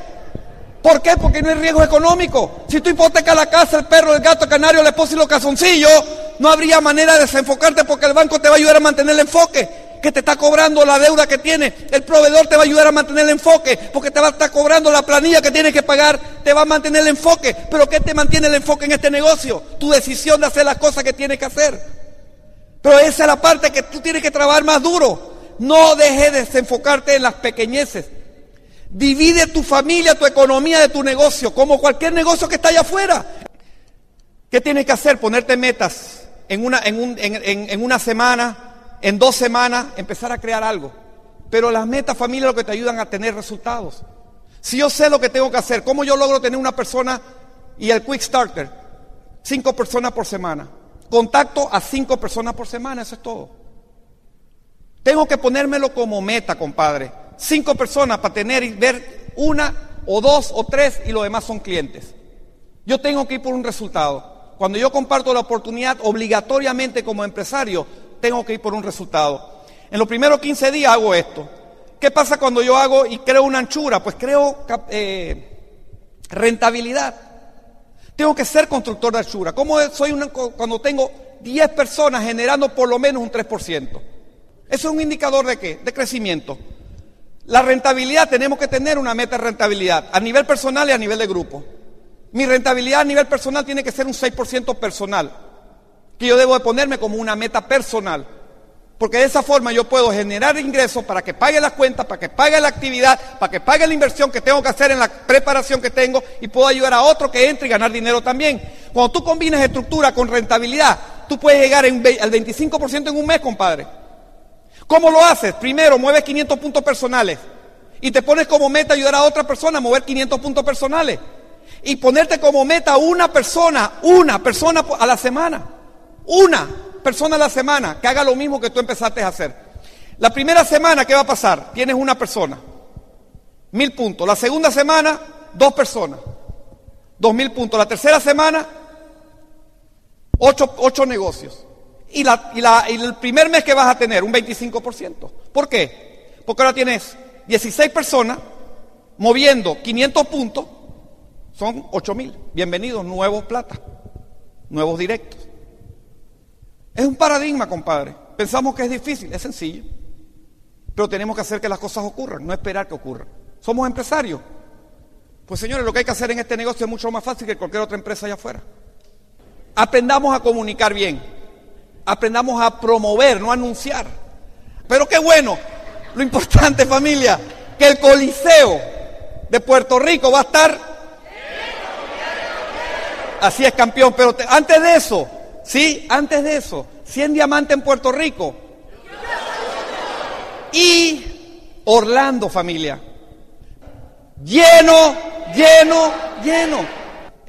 ¿Por qué? Porque no hay riesgo económico. Si tú hipotecas la casa, el perro, el gato, el canario, la esposa y los calzoncillos, no habría manera de desenfocarte porque el banco te va a ayudar a mantener el enfoque que te está cobrando la deuda que tiene. El proveedor te va a ayudar a mantener el enfoque porque te va a estar cobrando la planilla que tienes que pagar, te va a mantener el enfoque. Pero ¿qué te mantiene el enfoque en este negocio? Tu decisión de hacer las cosas que tienes que hacer. Pero esa es la parte que tú tienes que trabajar más duro. No dejes de desenfocarte en las pequeñeces. Divide tu familia, tu economía de tu negocio, como cualquier negocio que está allá afuera. ¿Qué tienes que hacer? Ponerte metas en una, en, un, en, en una semana, en dos semanas, empezar a crear algo. Pero las metas, familia, lo que te ayudan a tener resultados. Si yo sé lo que tengo que hacer, ¿cómo yo logro tener una persona y el Quick Starter? Cinco personas por semana. Contacto a cinco personas por semana, eso es todo. Tengo que ponérmelo como meta, compadre cinco personas para tener y ver una o dos o tres y los demás son clientes. Yo tengo que ir por un resultado. Cuando yo comparto la oportunidad, obligatoriamente como empresario, tengo que ir por un resultado. En los primeros 15 días hago esto. ¿Qué pasa cuando yo hago y creo una anchura? Pues creo eh, rentabilidad. Tengo que ser constructor de anchura. ¿Cómo soy cuando tengo 10 personas generando por lo menos un 3%? Eso es un indicador de qué? De crecimiento. La rentabilidad, tenemos que tener una meta de rentabilidad a nivel personal y a nivel de grupo. Mi rentabilidad a nivel personal tiene que ser un 6% personal, que yo debo de ponerme como una meta personal. Porque de esa forma yo puedo generar ingresos para que pague las cuentas, para que pague la actividad, para que pague la inversión que tengo que hacer en la preparación que tengo y puedo ayudar a otro que entre y ganar dinero también. Cuando tú combinas estructura con rentabilidad, tú puedes llegar al 25% en un mes, compadre. ¿Cómo lo haces? Primero, mueves 500 puntos personales y te pones como meta ayudar a otra persona a mover 500 puntos personales. Y ponerte como meta una persona, una persona a la semana. Una persona a la semana que haga lo mismo que tú empezaste a hacer. La primera semana, ¿qué va a pasar? Tienes una persona. Mil puntos. La segunda semana, dos personas. Dos mil puntos. La tercera semana, ocho, ocho negocios y, la, el primer mes que vas a tener un 25%. ¿Por qué? Porque ahora tienes 16 personas moviendo 500 puntos, son 8 mil. Bienvenidos, nuevos plata, nuevos directos. Es un paradigma, compadre. Pensamos que es difícil, es sencillo. Pero tenemos que hacer que las cosas ocurran, no esperar que ocurran. Somos empresarios. Pues señores, lo que hay que hacer en este negocio es mucho más fácil que cualquier otra empresa allá afuera. Aprendamos a comunicar bien aprendamos a promover, no a anunciar. Pero qué bueno, lo importante familia, que el Coliseo de Puerto Rico va a estar... Así es campeón, pero antes de eso, sí, antes de eso, 100 diamantes en Puerto Rico. Y Orlando familia. Lleno, lleno, lleno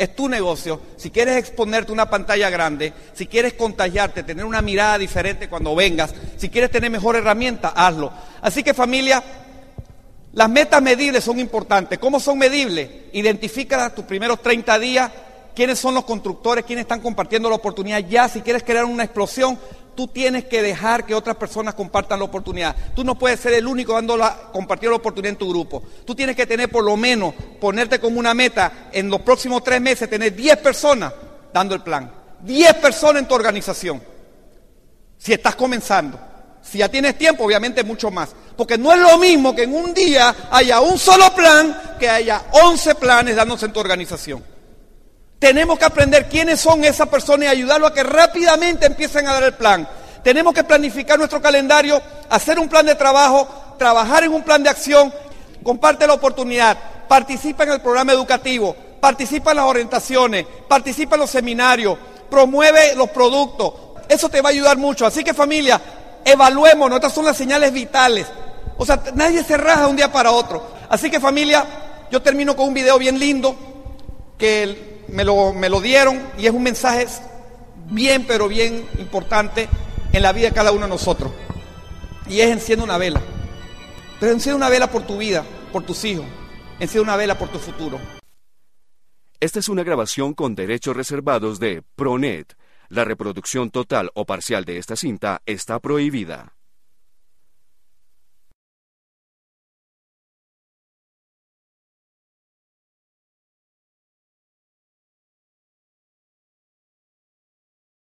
es tu negocio. Si quieres exponerte una pantalla grande, si quieres contagiarte, tener una mirada diferente cuando vengas, si quieres tener mejor herramienta, hazlo. Así que familia, las metas medibles son importantes. ¿Cómo son medibles? Identifica tus primeros 30 días, quiénes son los constructores, quiénes están compartiendo la oportunidad ya. Si quieres crear una explosión, tú tienes que dejar que otras personas compartan la oportunidad. Tú no puedes ser el único dando la, compartir la oportunidad en tu grupo. Tú tienes que tener por lo menos, ponerte como una meta en los próximos tres meses, tener 10 personas dando el plan. 10 personas en tu organización. Si estás comenzando. Si ya tienes tiempo, obviamente mucho más. Porque no es lo mismo que en un día haya un solo plan que haya 11 planes dándose en tu organización. Tenemos que aprender quiénes son esas personas y ayudarlos a que rápidamente empiecen a dar el plan. Tenemos que planificar nuestro calendario, hacer un plan de trabajo, trabajar en un plan de acción, comparte la oportunidad, participa en el programa educativo, participa en las orientaciones, participa en los seminarios, promueve los productos. Eso te va a ayudar mucho. Así que familia, evaluemos, estas son las señales vitales. O sea, nadie se raja de un día para otro. Así que familia, yo termino con un video bien lindo que me lo, me lo dieron y es un mensaje bien, pero bien importante en la vida de cada uno de nosotros. Y es enciende una vela. Pero enciende una vela por tu vida, por tus hijos. Enciende una vela por tu futuro. Esta es una grabación con derechos reservados de Pronet. La reproducción total o parcial de esta cinta está prohibida.